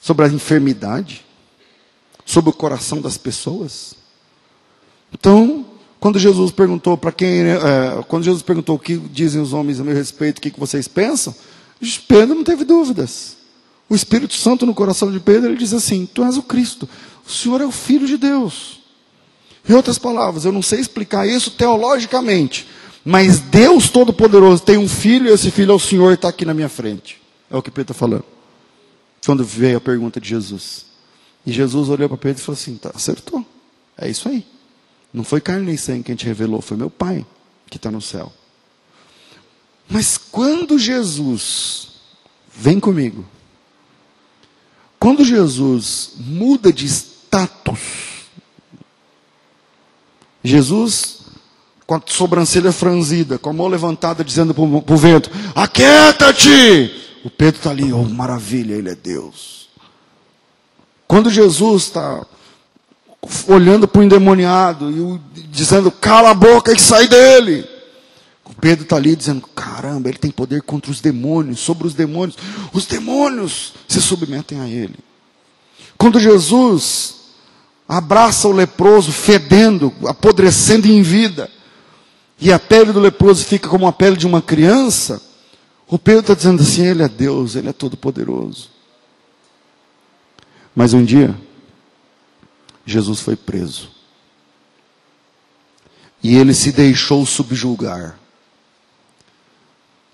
sobre a enfermidade, sobre o coração das pessoas. Então, quando Jesus perguntou para quem, é, quando Jesus perguntou o que dizem os homens a meu respeito, o que, que vocês pensam, Pedro não teve dúvidas. O Espírito Santo no coração de Pedro, ele diz assim: Tu és o Cristo, o Senhor é o Filho de Deus. Em outras palavras, eu não sei explicar isso teologicamente, mas Deus Todo-Poderoso tem um filho e esse filho é o Senhor está aqui na minha frente. É o que Pedro está falando. Quando veio a pergunta de Jesus. E Jesus olhou para Pedro e falou assim: tá, acertou. É isso aí. Não foi carne nem sangue quem te revelou, foi meu Pai que está no céu. Mas quando Jesus, vem comigo, quando Jesus muda de status, Jesus, com a sobrancelha franzida, com a mão levantada, dizendo para o vento: Aquieta-te! O Pedro está ali, oh maravilha, ele é Deus. Quando Jesus está olhando para o endemoniado e dizendo: Cala a boca e sai dele. O Pedro está ali dizendo: Caramba, ele tem poder contra os demônios, sobre os demônios. Os demônios se submetem a ele. Quando Jesus abraça o leproso fedendo, apodrecendo em vida, e a pele do leproso fica como a pele de uma criança, o Pedro está dizendo assim: Ele é Deus, Ele é todo-poderoso. Mas um dia, Jesus foi preso. E ele se deixou subjugar.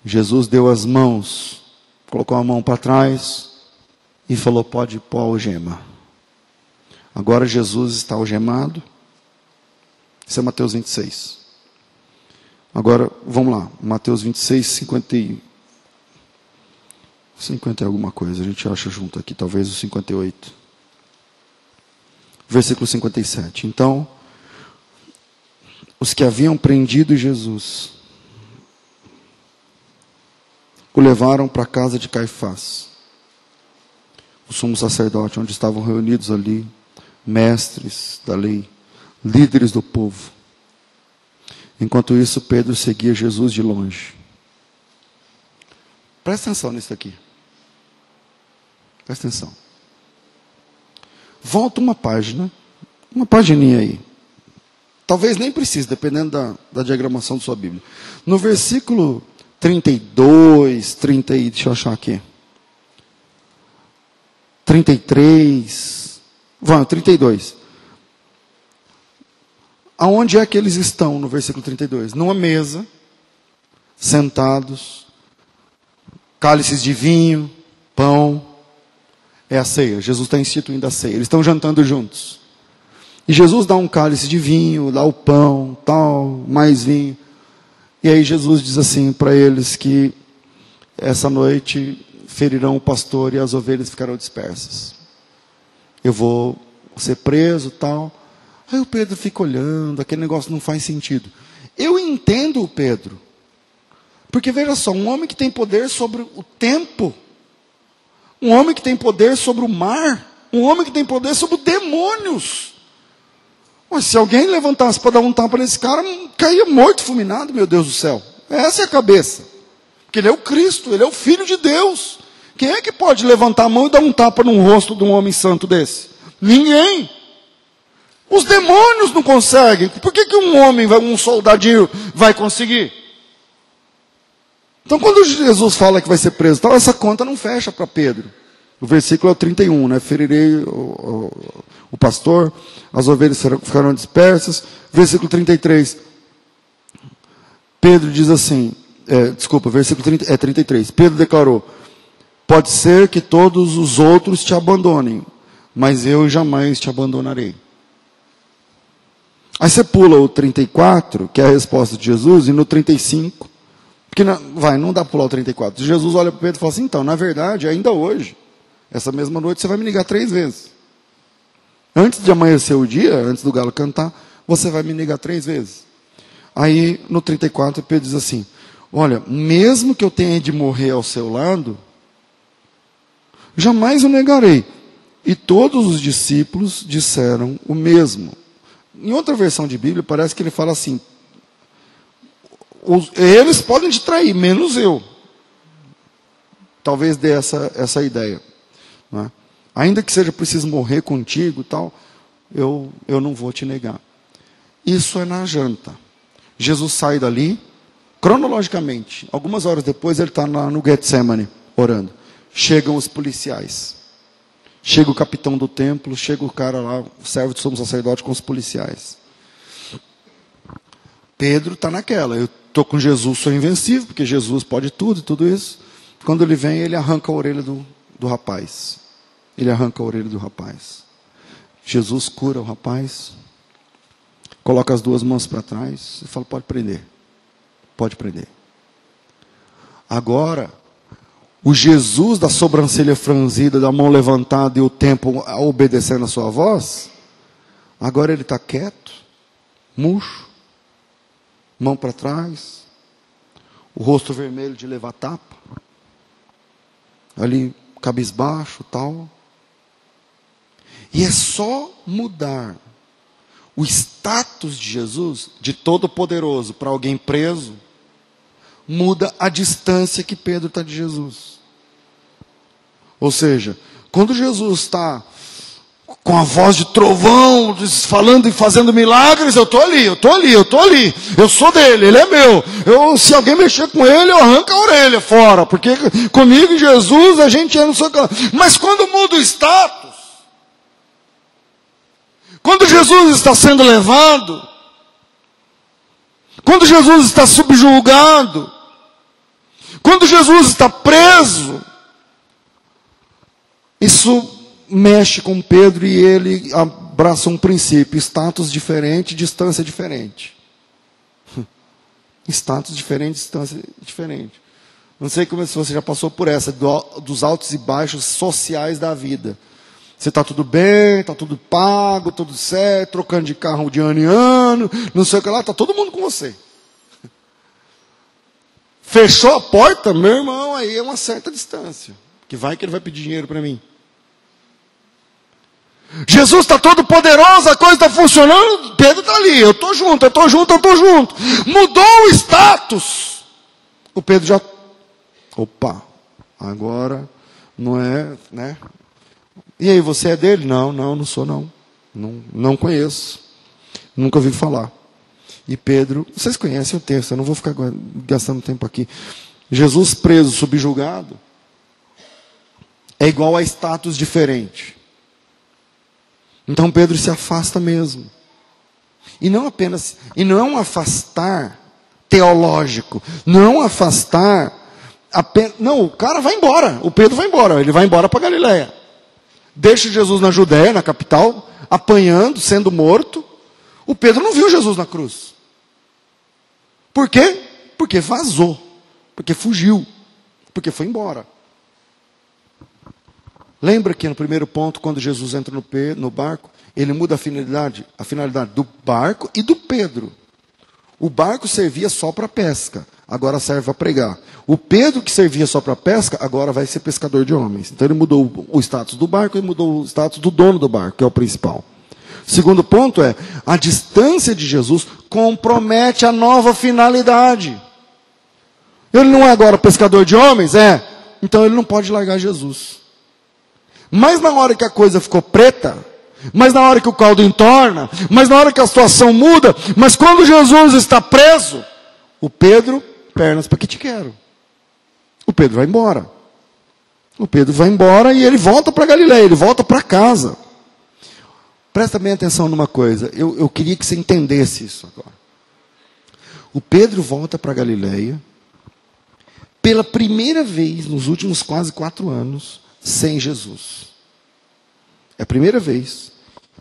Jesus deu as mãos, colocou a mão para trás e falou: Pode pôr a algema. Agora Jesus está algemado. Isso é Mateus 26. Agora, vamos lá. Mateus 26, 50 e... 50 e alguma coisa. A gente acha junto aqui, talvez o 58. Versículo 57. Então, os que haviam prendido Jesus o levaram para a casa de Caifás, o sumo sacerdote, onde estavam reunidos ali mestres da lei, líderes do povo. Enquanto isso, Pedro seguia Jesus de longe. Presta atenção nisso aqui. Presta atenção. Volta uma página, uma pagininha aí. Talvez nem precise, dependendo da, da diagramação da sua Bíblia. No versículo 32, 30, deixa eu achar aqui. 33, Vamos, 32. Aonde é que eles estão no versículo 32? Numa mesa, sentados, cálices de vinho, pão. É a ceia. Jesus está instituindo a ceia. Eles estão jantando juntos. E Jesus dá um cálice de vinho, dá o pão, tal, mais vinho. E aí Jesus diz assim para eles que essa noite ferirão o pastor e as ovelhas ficarão dispersas eu vou ser preso tal. Aí o Pedro fica olhando, aquele negócio não faz sentido. Eu entendo o Pedro. Porque veja só, um homem que tem poder sobre o tempo, um homem que tem poder sobre o mar, um homem que tem poder sobre demônios. Mas se alguém levantasse para dar um tapa nesse cara, caía morto, fulminado, meu Deus do céu. Essa é a cabeça. Porque ele é o Cristo, ele é o Filho de Deus. Quem é que pode levantar a mão e dar um tapa no rosto de um homem santo desse? Ninguém. Os demônios não conseguem. Por que, que um homem, um soldadinho, vai conseguir? Então, quando Jesus fala que vai ser preso, tal, essa conta não fecha para Pedro. O versículo é o 31, né? Ferirei o, o, o pastor, as ovelhas ficarão dispersas. Versículo 33. Pedro diz assim, é, desculpa, versículo 30, é 33. Pedro declarou: Pode ser que todos os outros te abandonem, mas eu jamais te abandonarei. Aí você pula o 34, que é a resposta de Jesus, e no 35, porque não, vai, não dá para pular o 34. Jesus olha para Pedro e fala assim: então, na verdade, ainda hoje, essa mesma noite, você vai me ligar três vezes. Antes de amanhecer o dia, antes do galo cantar, você vai me ligar três vezes. Aí, no 34, Pedro diz assim: Olha, mesmo que eu tenha de morrer ao seu lado, jamais o negarei. E todos os discípulos disseram o mesmo. Em outra versão de Bíblia, parece que ele fala assim: os, eles podem te trair, menos eu. Talvez dê essa, essa ideia. É? Ainda que seja preciso morrer contigo tal, eu, eu não vou te negar. Isso é na janta. Jesus sai dali, cronologicamente, algumas horas depois ele está no Getsemane, orando. Chegam os policiais. Chega o capitão do templo, chega o cara lá, o servo de sumo sacerdote com os policiais. Pedro está naquela, eu estou com Jesus, sou invencível, porque Jesus pode tudo e tudo isso. Quando ele vem, ele arranca a orelha do, do rapaz. Ele arranca a orelha do rapaz. Jesus cura o rapaz, coloca as duas mãos para trás e fala: pode prender. Pode prender. Agora, o Jesus da sobrancelha franzida, da mão levantada e o tempo obedecendo a sua voz, agora ele está quieto, murcho, mão para trás, o rosto vermelho de levar tapa, ali cabisbaixo tal. E é só mudar o status de Jesus, de todo-poderoso, para alguém preso, muda a distância que Pedro está de Jesus. Ou seja, quando Jesus está com a voz de trovão, falando e fazendo milagres, eu estou ali, eu estou ali, eu estou ali, eu sou dele, ele é meu. Eu, se alguém mexer com ele, eu arranco a orelha fora, porque comigo e Jesus a gente é no seu Mas quando muda o status, quando Jesus está sendo levado, quando Jesus está subjulgado, quando Jesus está preso, isso mexe com Pedro e ele abraça um princípio: status diferente, distância diferente. status diferente, distância diferente. Não sei como se você já passou por essa, do, dos altos e baixos sociais da vida. Você está tudo bem, está tudo pago, tudo certo, trocando de carro de ano em ano, não sei o que lá, está todo mundo com você. Fechou a porta, meu irmão, aí é uma certa distância. Que vai que ele vai pedir dinheiro para mim. Jesus está todo poderoso, a coisa está funcionando, Pedro está ali, eu estou junto, eu estou junto, eu estou junto. Mudou o status. O Pedro já. Opa, agora não é, né? E aí, você é dele? Não, não, não sou não. Não, não conheço. Nunca ouvi falar. E Pedro, vocês conhecem o texto, eu não vou ficar gastando tempo aqui. Jesus preso, subjugado, é igual a status diferente. Então Pedro se afasta mesmo. E não apenas, e não é um afastar teológico, não é afastar apenas, não, o cara vai embora, o Pedro vai embora, ele vai embora para Galiléia. Deixa Jesus na Judéia, na capital, apanhando, sendo morto. O Pedro não viu Jesus na cruz. Por quê? Porque vazou, porque fugiu, porque foi embora. Lembra que no primeiro ponto, quando Jesus entra no, no barco, ele muda a finalidade, a finalidade do barco e do Pedro. O barco servia só para pesca, agora serve para pregar. O Pedro, que servia só para pesca, agora vai ser pescador de homens. Então ele mudou o status do barco e mudou o status do dono do barco, que é o principal. Segundo ponto é, a distância de Jesus compromete a nova finalidade. Ele não é agora pescador de homens? É. Então ele não pode largar Jesus. Mas na hora que a coisa ficou preta, mas na hora que o caldo entorna, mas na hora que a situação muda, mas quando Jesus está preso, o Pedro, pernas para que te quero. O Pedro vai embora. O Pedro vai embora e ele volta para Galileia, ele volta para casa. Presta bem atenção numa coisa, eu, eu queria que você entendesse isso agora. O Pedro volta para Galileia, pela primeira vez nos últimos quase quatro anos, sem Jesus. É a primeira vez,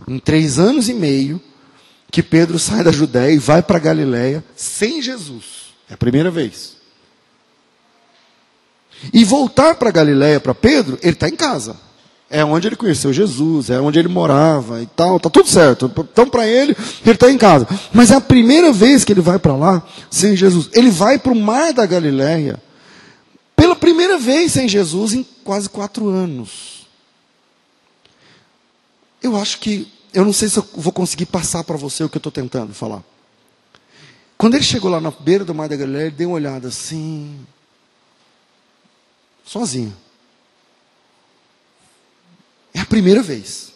em três anos e meio, que Pedro sai da Judéia e vai para Galiléia sem Jesus. É a primeira vez. E voltar para Galiléia para Pedro, ele está em casa. É onde ele conheceu Jesus, é onde ele morava e tal, tá tudo certo. Então para ele, ele está em casa. Mas é a primeira vez que ele vai para lá sem Jesus. Ele vai para o mar da Galiléia pela primeira vez sem Jesus em quase quatro anos. Eu acho que eu não sei se eu vou conseguir passar para você o que eu estou tentando falar. Quando ele chegou lá na beira do mar da Galileia, ele deu uma olhada assim, sozinho. É a primeira vez.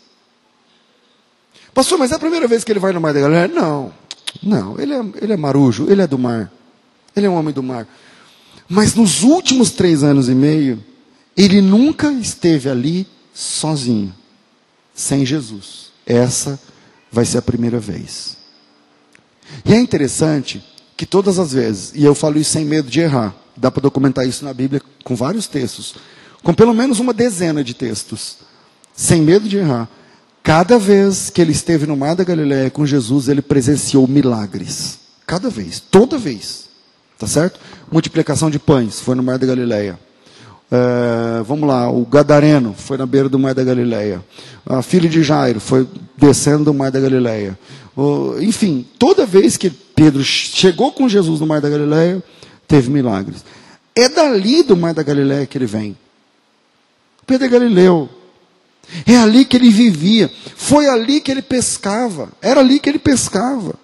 Pastor, mas é a primeira vez que ele vai no mar da Galileia? Não, não, ele é, ele é marujo, ele é do mar. Ele é um homem do mar. Mas nos últimos três anos e meio, ele nunca esteve ali sozinho, sem Jesus. Essa vai ser a primeira vez. E é interessante que todas as vezes, e eu falo isso sem medo de errar, dá para documentar isso na Bíblia com vários textos, com pelo menos uma dezena de textos, sem medo de errar. Cada vez que ele esteve no mar da Galiléia com Jesus, ele presenciou milagres. Cada vez, toda vez. Tá certo? Multiplicação de pães, foi no mar da Galiléia. É, vamos lá, o Gadareno foi na beira do mar da Galileia. A filha de Jairo foi descendo do mar da Galileia. Enfim, toda vez que Pedro chegou com Jesus no mar da Galileia, teve milagres. É dali do mar da Galileia que ele vem. Pedro é Galileu. É ali que ele vivia. Foi ali que ele pescava. Era ali que ele pescava.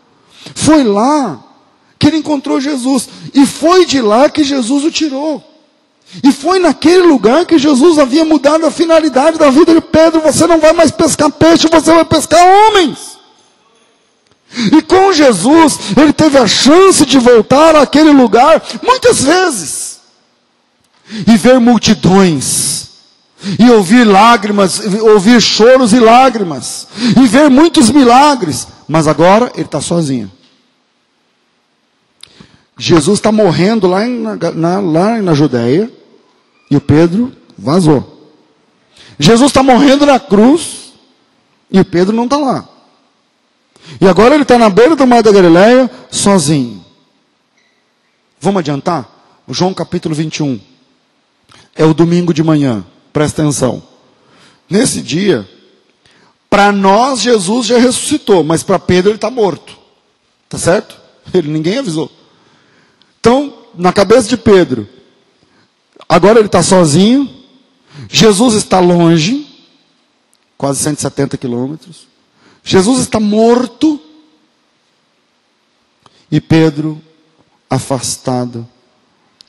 Foi lá que ele encontrou Jesus. E foi de lá que Jesus o tirou. E foi naquele lugar que Jesus havia mudado a finalidade da vida de Pedro. Você não vai mais pescar peixe, você vai pescar homens. E com Jesus, ele teve a chance de voltar àquele lugar muitas vezes e ver multidões, e ouvir lágrimas, ouvir choros e lágrimas, e ver muitos milagres, mas agora ele está sozinho. Jesus está morrendo lá, em, na, lá na Judéia, e o Pedro vazou. Jesus está morrendo na cruz e o Pedro não está lá. E agora ele está na beira do mar da Galileia, sozinho. Vamos adiantar? João capítulo 21. É o domingo de manhã. Presta atenção. Nesse dia, para nós Jesus já ressuscitou, mas para Pedro ele está morto. Tá certo? Ele ninguém avisou. Então, na cabeça de Pedro, Agora ele está sozinho. Jesus está longe, quase 170 quilômetros. Jesus está morto. E Pedro afastado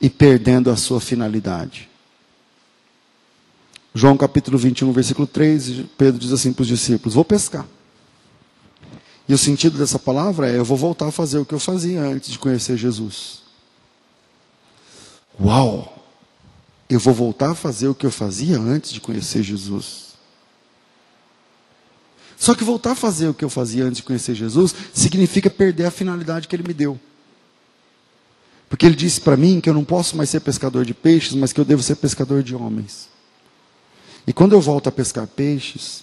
e perdendo a sua finalidade. João capítulo 21, versículo 3, Pedro diz assim para os discípulos: Vou pescar. E o sentido dessa palavra é: eu vou voltar a fazer o que eu fazia antes de conhecer Jesus. Uau! Eu vou voltar a fazer o que eu fazia antes de conhecer Jesus. Só que voltar a fazer o que eu fazia antes de conhecer Jesus significa perder a finalidade que ele me deu. Porque ele disse para mim que eu não posso mais ser pescador de peixes, mas que eu devo ser pescador de homens. E quando eu volto a pescar peixes,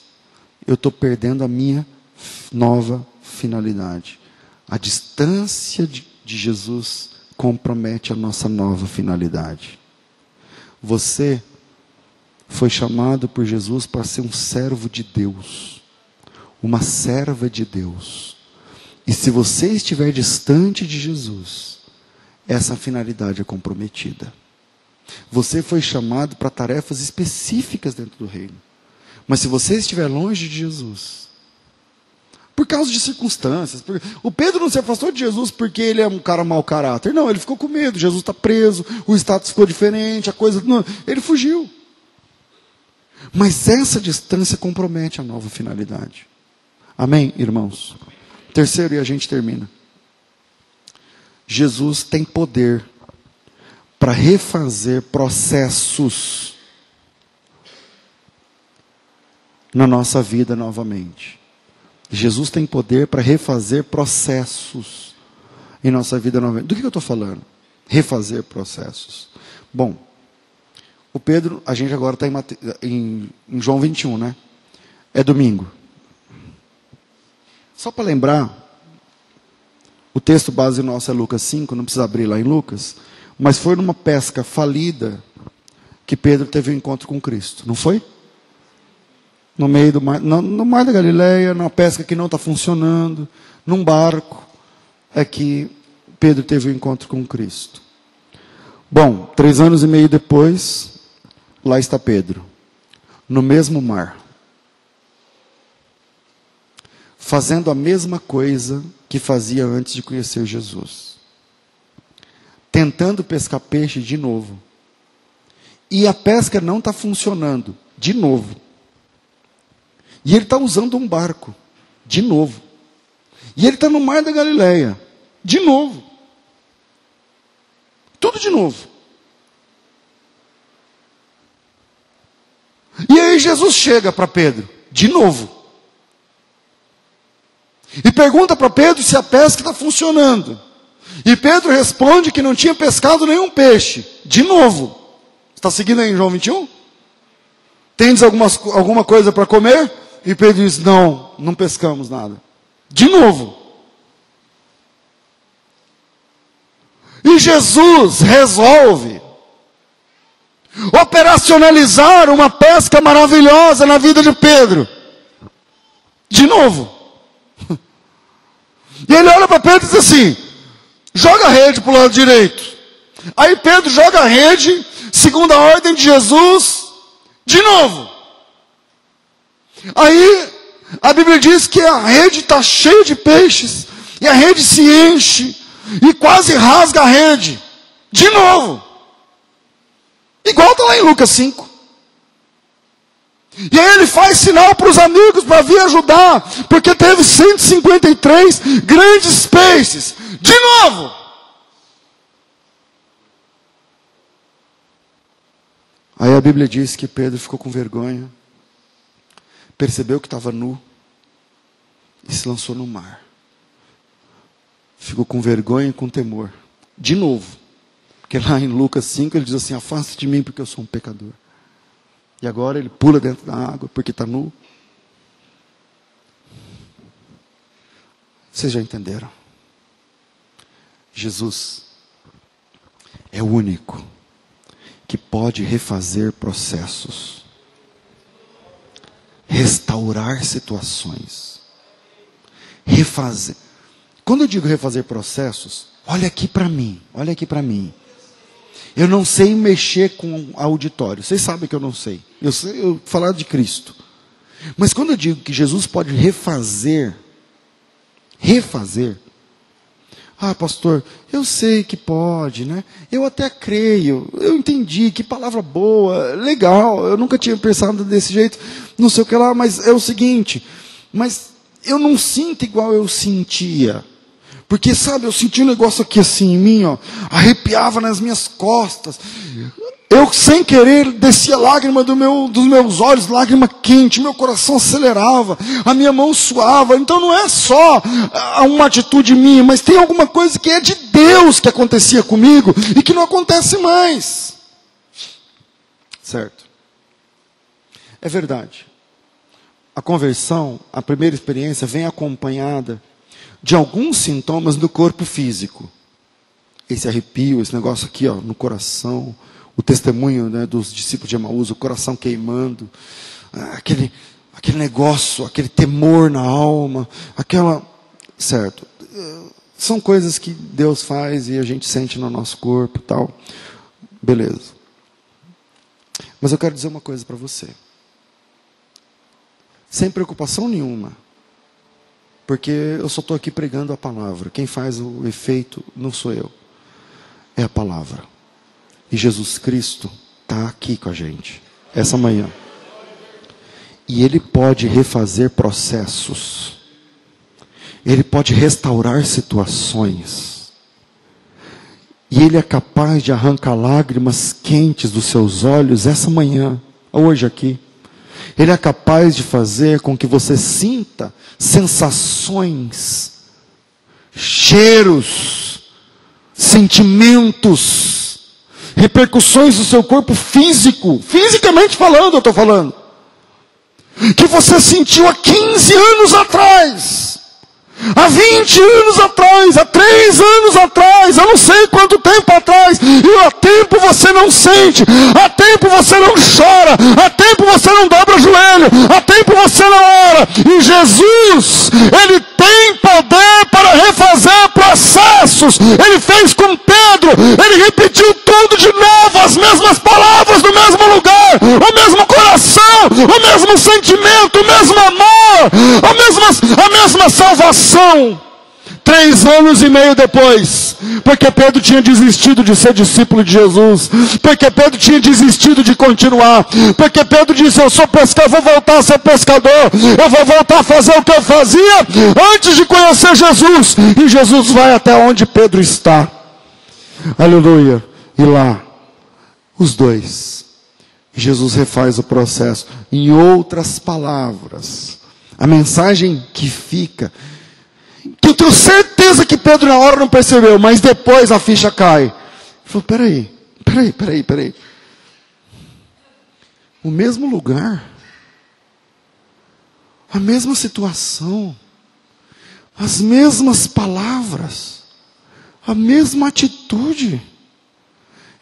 eu estou perdendo a minha nova finalidade. A distância de, de Jesus compromete a nossa nova finalidade. Você foi chamado por Jesus para ser um servo de Deus, uma serva de Deus. E se você estiver distante de Jesus, essa finalidade é comprometida. Você foi chamado para tarefas específicas dentro do reino. Mas se você estiver longe de Jesus, por causa de circunstâncias. O Pedro não se afastou de Jesus porque ele é um cara mau caráter. Não, ele ficou com medo. Jesus está preso, o status ficou diferente, a coisa. Não, ele fugiu. Mas essa distância compromete a nova finalidade. Amém, irmãos? Terceiro, e a gente termina. Jesus tem poder para refazer processos na nossa vida novamente. Jesus tem poder para refazer processos em nossa vida novamente. Do que eu estou falando? Refazer processos. Bom, o Pedro, a gente agora está em, em, em João 21, né? É domingo. Só para lembrar, o texto base nosso é Lucas 5, não precisa abrir lá em Lucas, mas foi numa pesca falida que Pedro teve um encontro com Cristo, não foi? No meio do mar, no, no mar da Galileia, numa pesca que não está funcionando, num barco, é que Pedro teve um encontro com Cristo. Bom, três anos e meio depois, lá está Pedro, no mesmo mar, fazendo a mesma coisa que fazia antes de conhecer Jesus, tentando pescar peixe de novo. E a pesca não está funcionando, de novo. E ele está usando um barco, de novo. E ele está no mar da Galileia, de novo. Tudo de novo. E aí Jesus chega para Pedro, de novo. E pergunta para Pedro se a pesca está funcionando. E Pedro responde que não tinha pescado nenhum peixe. De novo. Está seguindo aí em João 21? Tens algumas, alguma coisa para comer? E Pedro diz: Não, não pescamos nada. De novo. E Jesus resolve operacionalizar uma pesca maravilhosa na vida de Pedro. De novo. E ele olha para Pedro e diz assim: joga a rede para o lado direito. Aí Pedro joga a rede, segundo a ordem de Jesus, de novo. Aí a Bíblia diz que a rede está cheia de peixes, e a rede se enche, e quase rasga a rede. De novo. Igual está lá em Lucas 5. E aí ele faz sinal para os amigos para vir ajudar, porque teve 153 grandes peixes. De novo. Aí a Bíblia diz que Pedro ficou com vergonha, percebeu que estava nu e se lançou no mar. Ficou com vergonha e com temor. De novo. Porque lá em Lucas 5 ele diz assim: Afasta de mim porque eu sou um pecador. E agora ele pula dentro da água porque está nu. Vocês já entenderam? Jesus é o único que pode refazer processos, restaurar situações, refazer. Quando eu digo refazer processos, olha aqui para mim, olha aqui para mim. Eu não sei mexer com auditório. Vocês sabem que eu não sei. Eu sei eu falar de Cristo. Mas quando eu digo que Jesus pode refazer, refazer, ah, pastor, eu sei que pode, né? Eu até creio, eu entendi, que palavra boa, legal, eu nunca tinha pensado desse jeito, não sei o que lá, mas é o seguinte, mas eu não sinto igual eu sentia. Porque, sabe, eu senti um negócio aqui assim em mim, ó, arrepiava nas minhas costas. Eu, sem querer, descia lágrima do meu, dos meus olhos, lágrima quente, meu coração acelerava, a minha mão suava. Então não é só ah, uma atitude minha, mas tem alguma coisa que é de Deus que acontecia comigo e que não acontece mais. Certo? É verdade. A conversão, a primeira experiência, vem acompanhada de alguns sintomas do corpo físico. Esse arrepio, esse negócio aqui ó, no coração, o testemunho né, dos discípulos de Emaús, o coração queimando, ah, aquele, aquele negócio, aquele temor na alma, aquela. Certo. São coisas que Deus faz e a gente sente no nosso corpo e tal. Beleza. Mas eu quero dizer uma coisa para você. Sem preocupação nenhuma, porque eu só estou aqui pregando a palavra. Quem faz o efeito não sou eu, é a palavra. E Jesus Cristo está aqui com a gente, essa manhã. E Ele pode refazer processos, Ele pode restaurar situações, e Ele é capaz de arrancar lágrimas quentes dos seus olhos essa manhã, hoje aqui. Ele é capaz de fazer com que você sinta sensações, cheiros, sentimentos, repercussões do seu corpo físico, fisicamente falando, eu estou falando, que você sentiu há 15 anos atrás. Há 20 anos atrás, há 3 anos atrás, eu não sei quanto tempo atrás, e há tempo você não sente, há tempo você não chora, há tempo você não dobra o joelho, há tempo você não ora, e Jesus, Ele tem poder para refazer processos, Ele fez com Pedro, Ele repetiu tudo de novo, as mesmas palavras no mesmo lugar, o mesmo coração, o mesmo sentimento, o mesmo amor, mesma, salvação. Três anos e meio depois, porque Pedro tinha desistido de ser discípulo de Jesus, porque Pedro tinha desistido de continuar, porque Pedro disse: Eu sou pescador, vou voltar a ser pescador, eu vou voltar a fazer o que eu fazia antes de conhecer Jesus, e Jesus vai até onde Pedro está, aleluia, e lá, os dois, Jesus refaz o processo, em outras palavras, a mensagem que fica que eu tenho certeza que Pedro na hora não percebeu, mas depois a ficha cai. Ele falou: peraí, peraí, peraí, peraí. O mesmo lugar, a mesma situação, as mesmas palavras, a mesma atitude.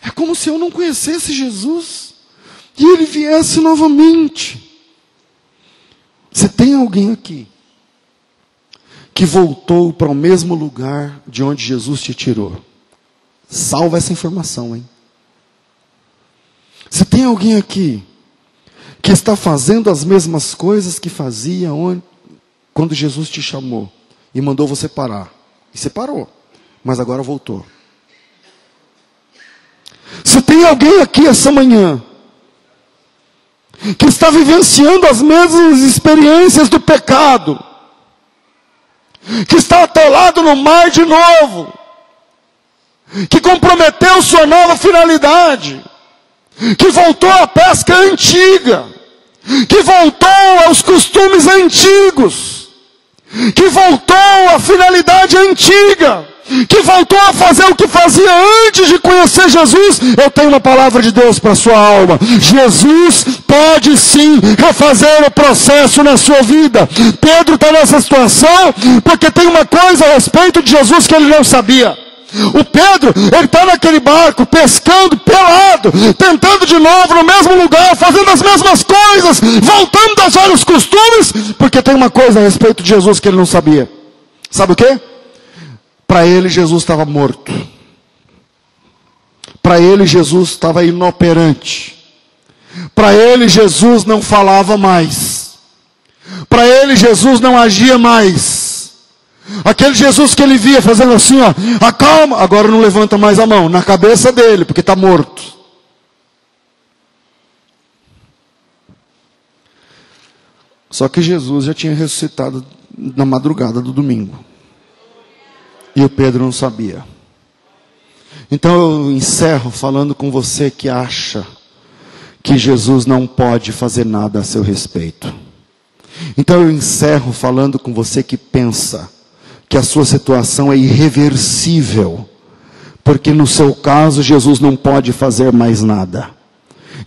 É como se eu não conhecesse Jesus e ele viesse novamente. Você tem alguém aqui que voltou para o mesmo lugar de onde Jesus te tirou. Salva essa informação, hein? Se tem alguém aqui que está fazendo as mesmas coisas que fazia onde, quando Jesus te chamou e mandou você parar, e você parou, mas agora voltou. Se tem alguém aqui essa manhã que está vivenciando as mesmas experiências do pecado, que está atolado no mar de novo, que comprometeu sua nova finalidade, que voltou à pesca antiga, que voltou aos costumes antigos, que voltou à finalidade antiga, que voltou a fazer o que fazia antes de conhecer Jesus, eu tenho uma palavra de Deus para sua alma. Jesus pode sim refazer o processo na sua vida. Pedro está nessa situação porque tem uma coisa a respeito de Jesus que ele não sabia. O Pedro, ele está naquele barco, pescando, pelado, tentando de novo no mesmo lugar, fazendo as mesmas coisas, voltando das velhos costumes, porque tem uma coisa a respeito de Jesus que ele não sabia. Sabe o que? Para ele, Jesus estava morto. Para ele, Jesus estava inoperante. Para ele, Jesus não falava mais. Para ele, Jesus não agia mais. Aquele Jesus que ele via fazendo assim, ó, acalma, agora não levanta mais a mão, na cabeça dele, porque está morto. Só que Jesus já tinha ressuscitado na madrugada do domingo. E o Pedro não sabia. Então eu encerro falando com você que acha que Jesus não pode fazer nada a seu respeito. Então eu encerro falando com você que pensa que a sua situação é irreversível, porque no seu caso Jesus não pode fazer mais nada.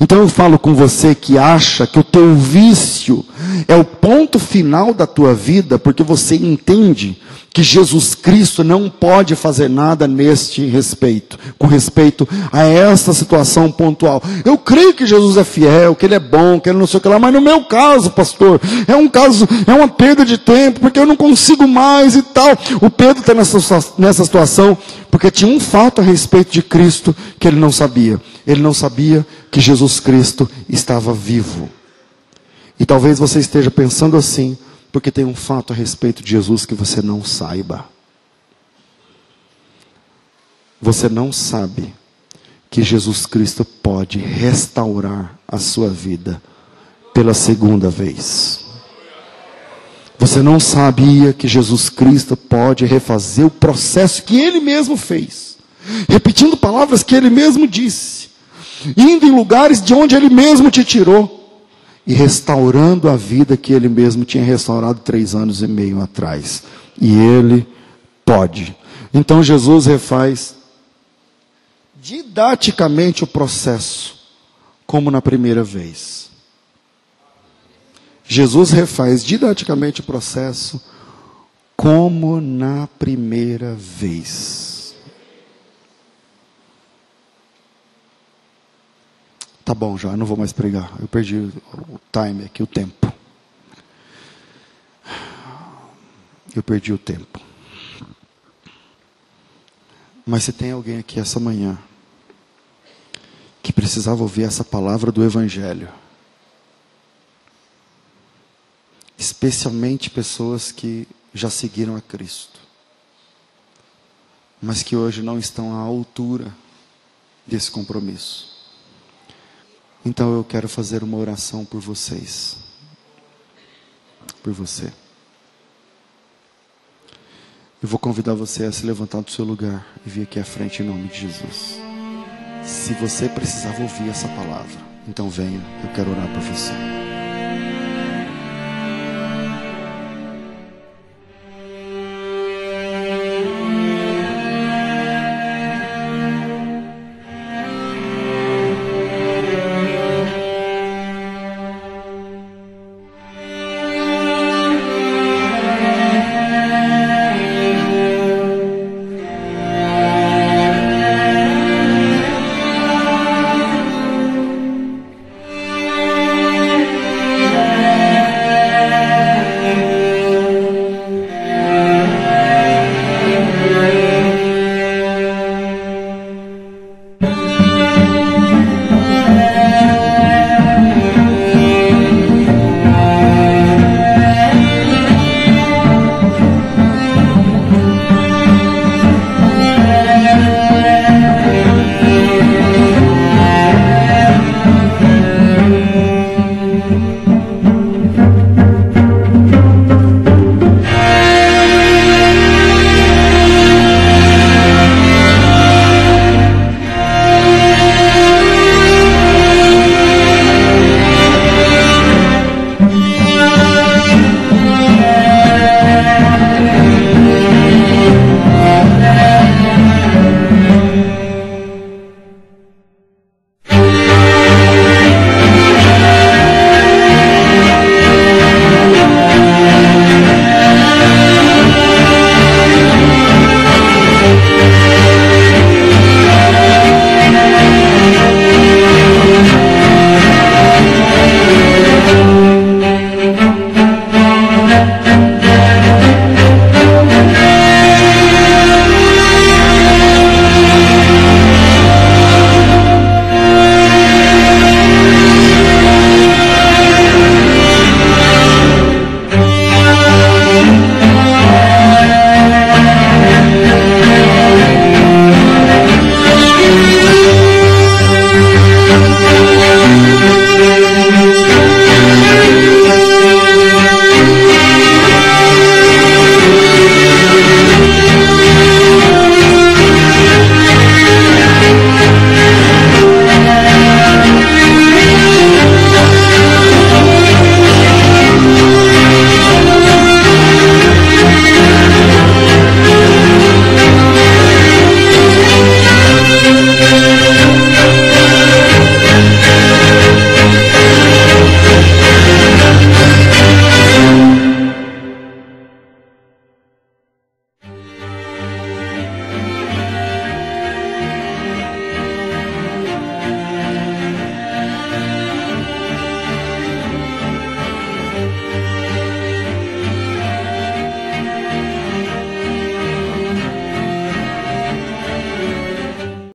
Então eu falo com você que acha que o teu vício é o ponto final da tua vida, porque você entende que Jesus Cristo não pode fazer nada neste respeito, com respeito a esta situação pontual. Eu creio que Jesus é fiel, que Ele é bom, que Ele não sei o que lá, mas no meu caso, pastor, é um caso, é uma perda de tempo, porque eu não consigo mais e tal. O Pedro está nessa, nessa situação, porque tinha um fato a respeito de Cristo que ele não sabia. Ele não sabia que Jesus Cristo estava vivo. E talvez você esteja pensando assim, porque tem um fato a respeito de Jesus que você não saiba. Você não sabe que Jesus Cristo pode restaurar a sua vida pela segunda vez. Você não sabia que Jesus Cristo pode refazer o processo que ele mesmo fez, repetindo palavras que ele mesmo disse, indo em lugares de onde ele mesmo te tirou e restaurando a vida que ele mesmo tinha restaurado três anos e meio atrás. E ele pode. Então Jesus refaz didaticamente o processo, como na primeira vez. Jesus refaz didaticamente o processo, como na primeira vez. Tá bom, já, eu não vou mais pregar. Eu perdi o time aqui, o tempo. Eu perdi o tempo. Mas se tem alguém aqui essa manhã que precisava ouvir essa palavra do Evangelho, especialmente pessoas que já seguiram a Cristo, mas que hoje não estão à altura desse compromisso. Então eu quero fazer uma oração por vocês. Por você. Eu vou convidar você a se levantar do seu lugar e vir aqui à frente em nome de Jesus. Se você precisava ouvir essa palavra, então venha, eu quero orar por você.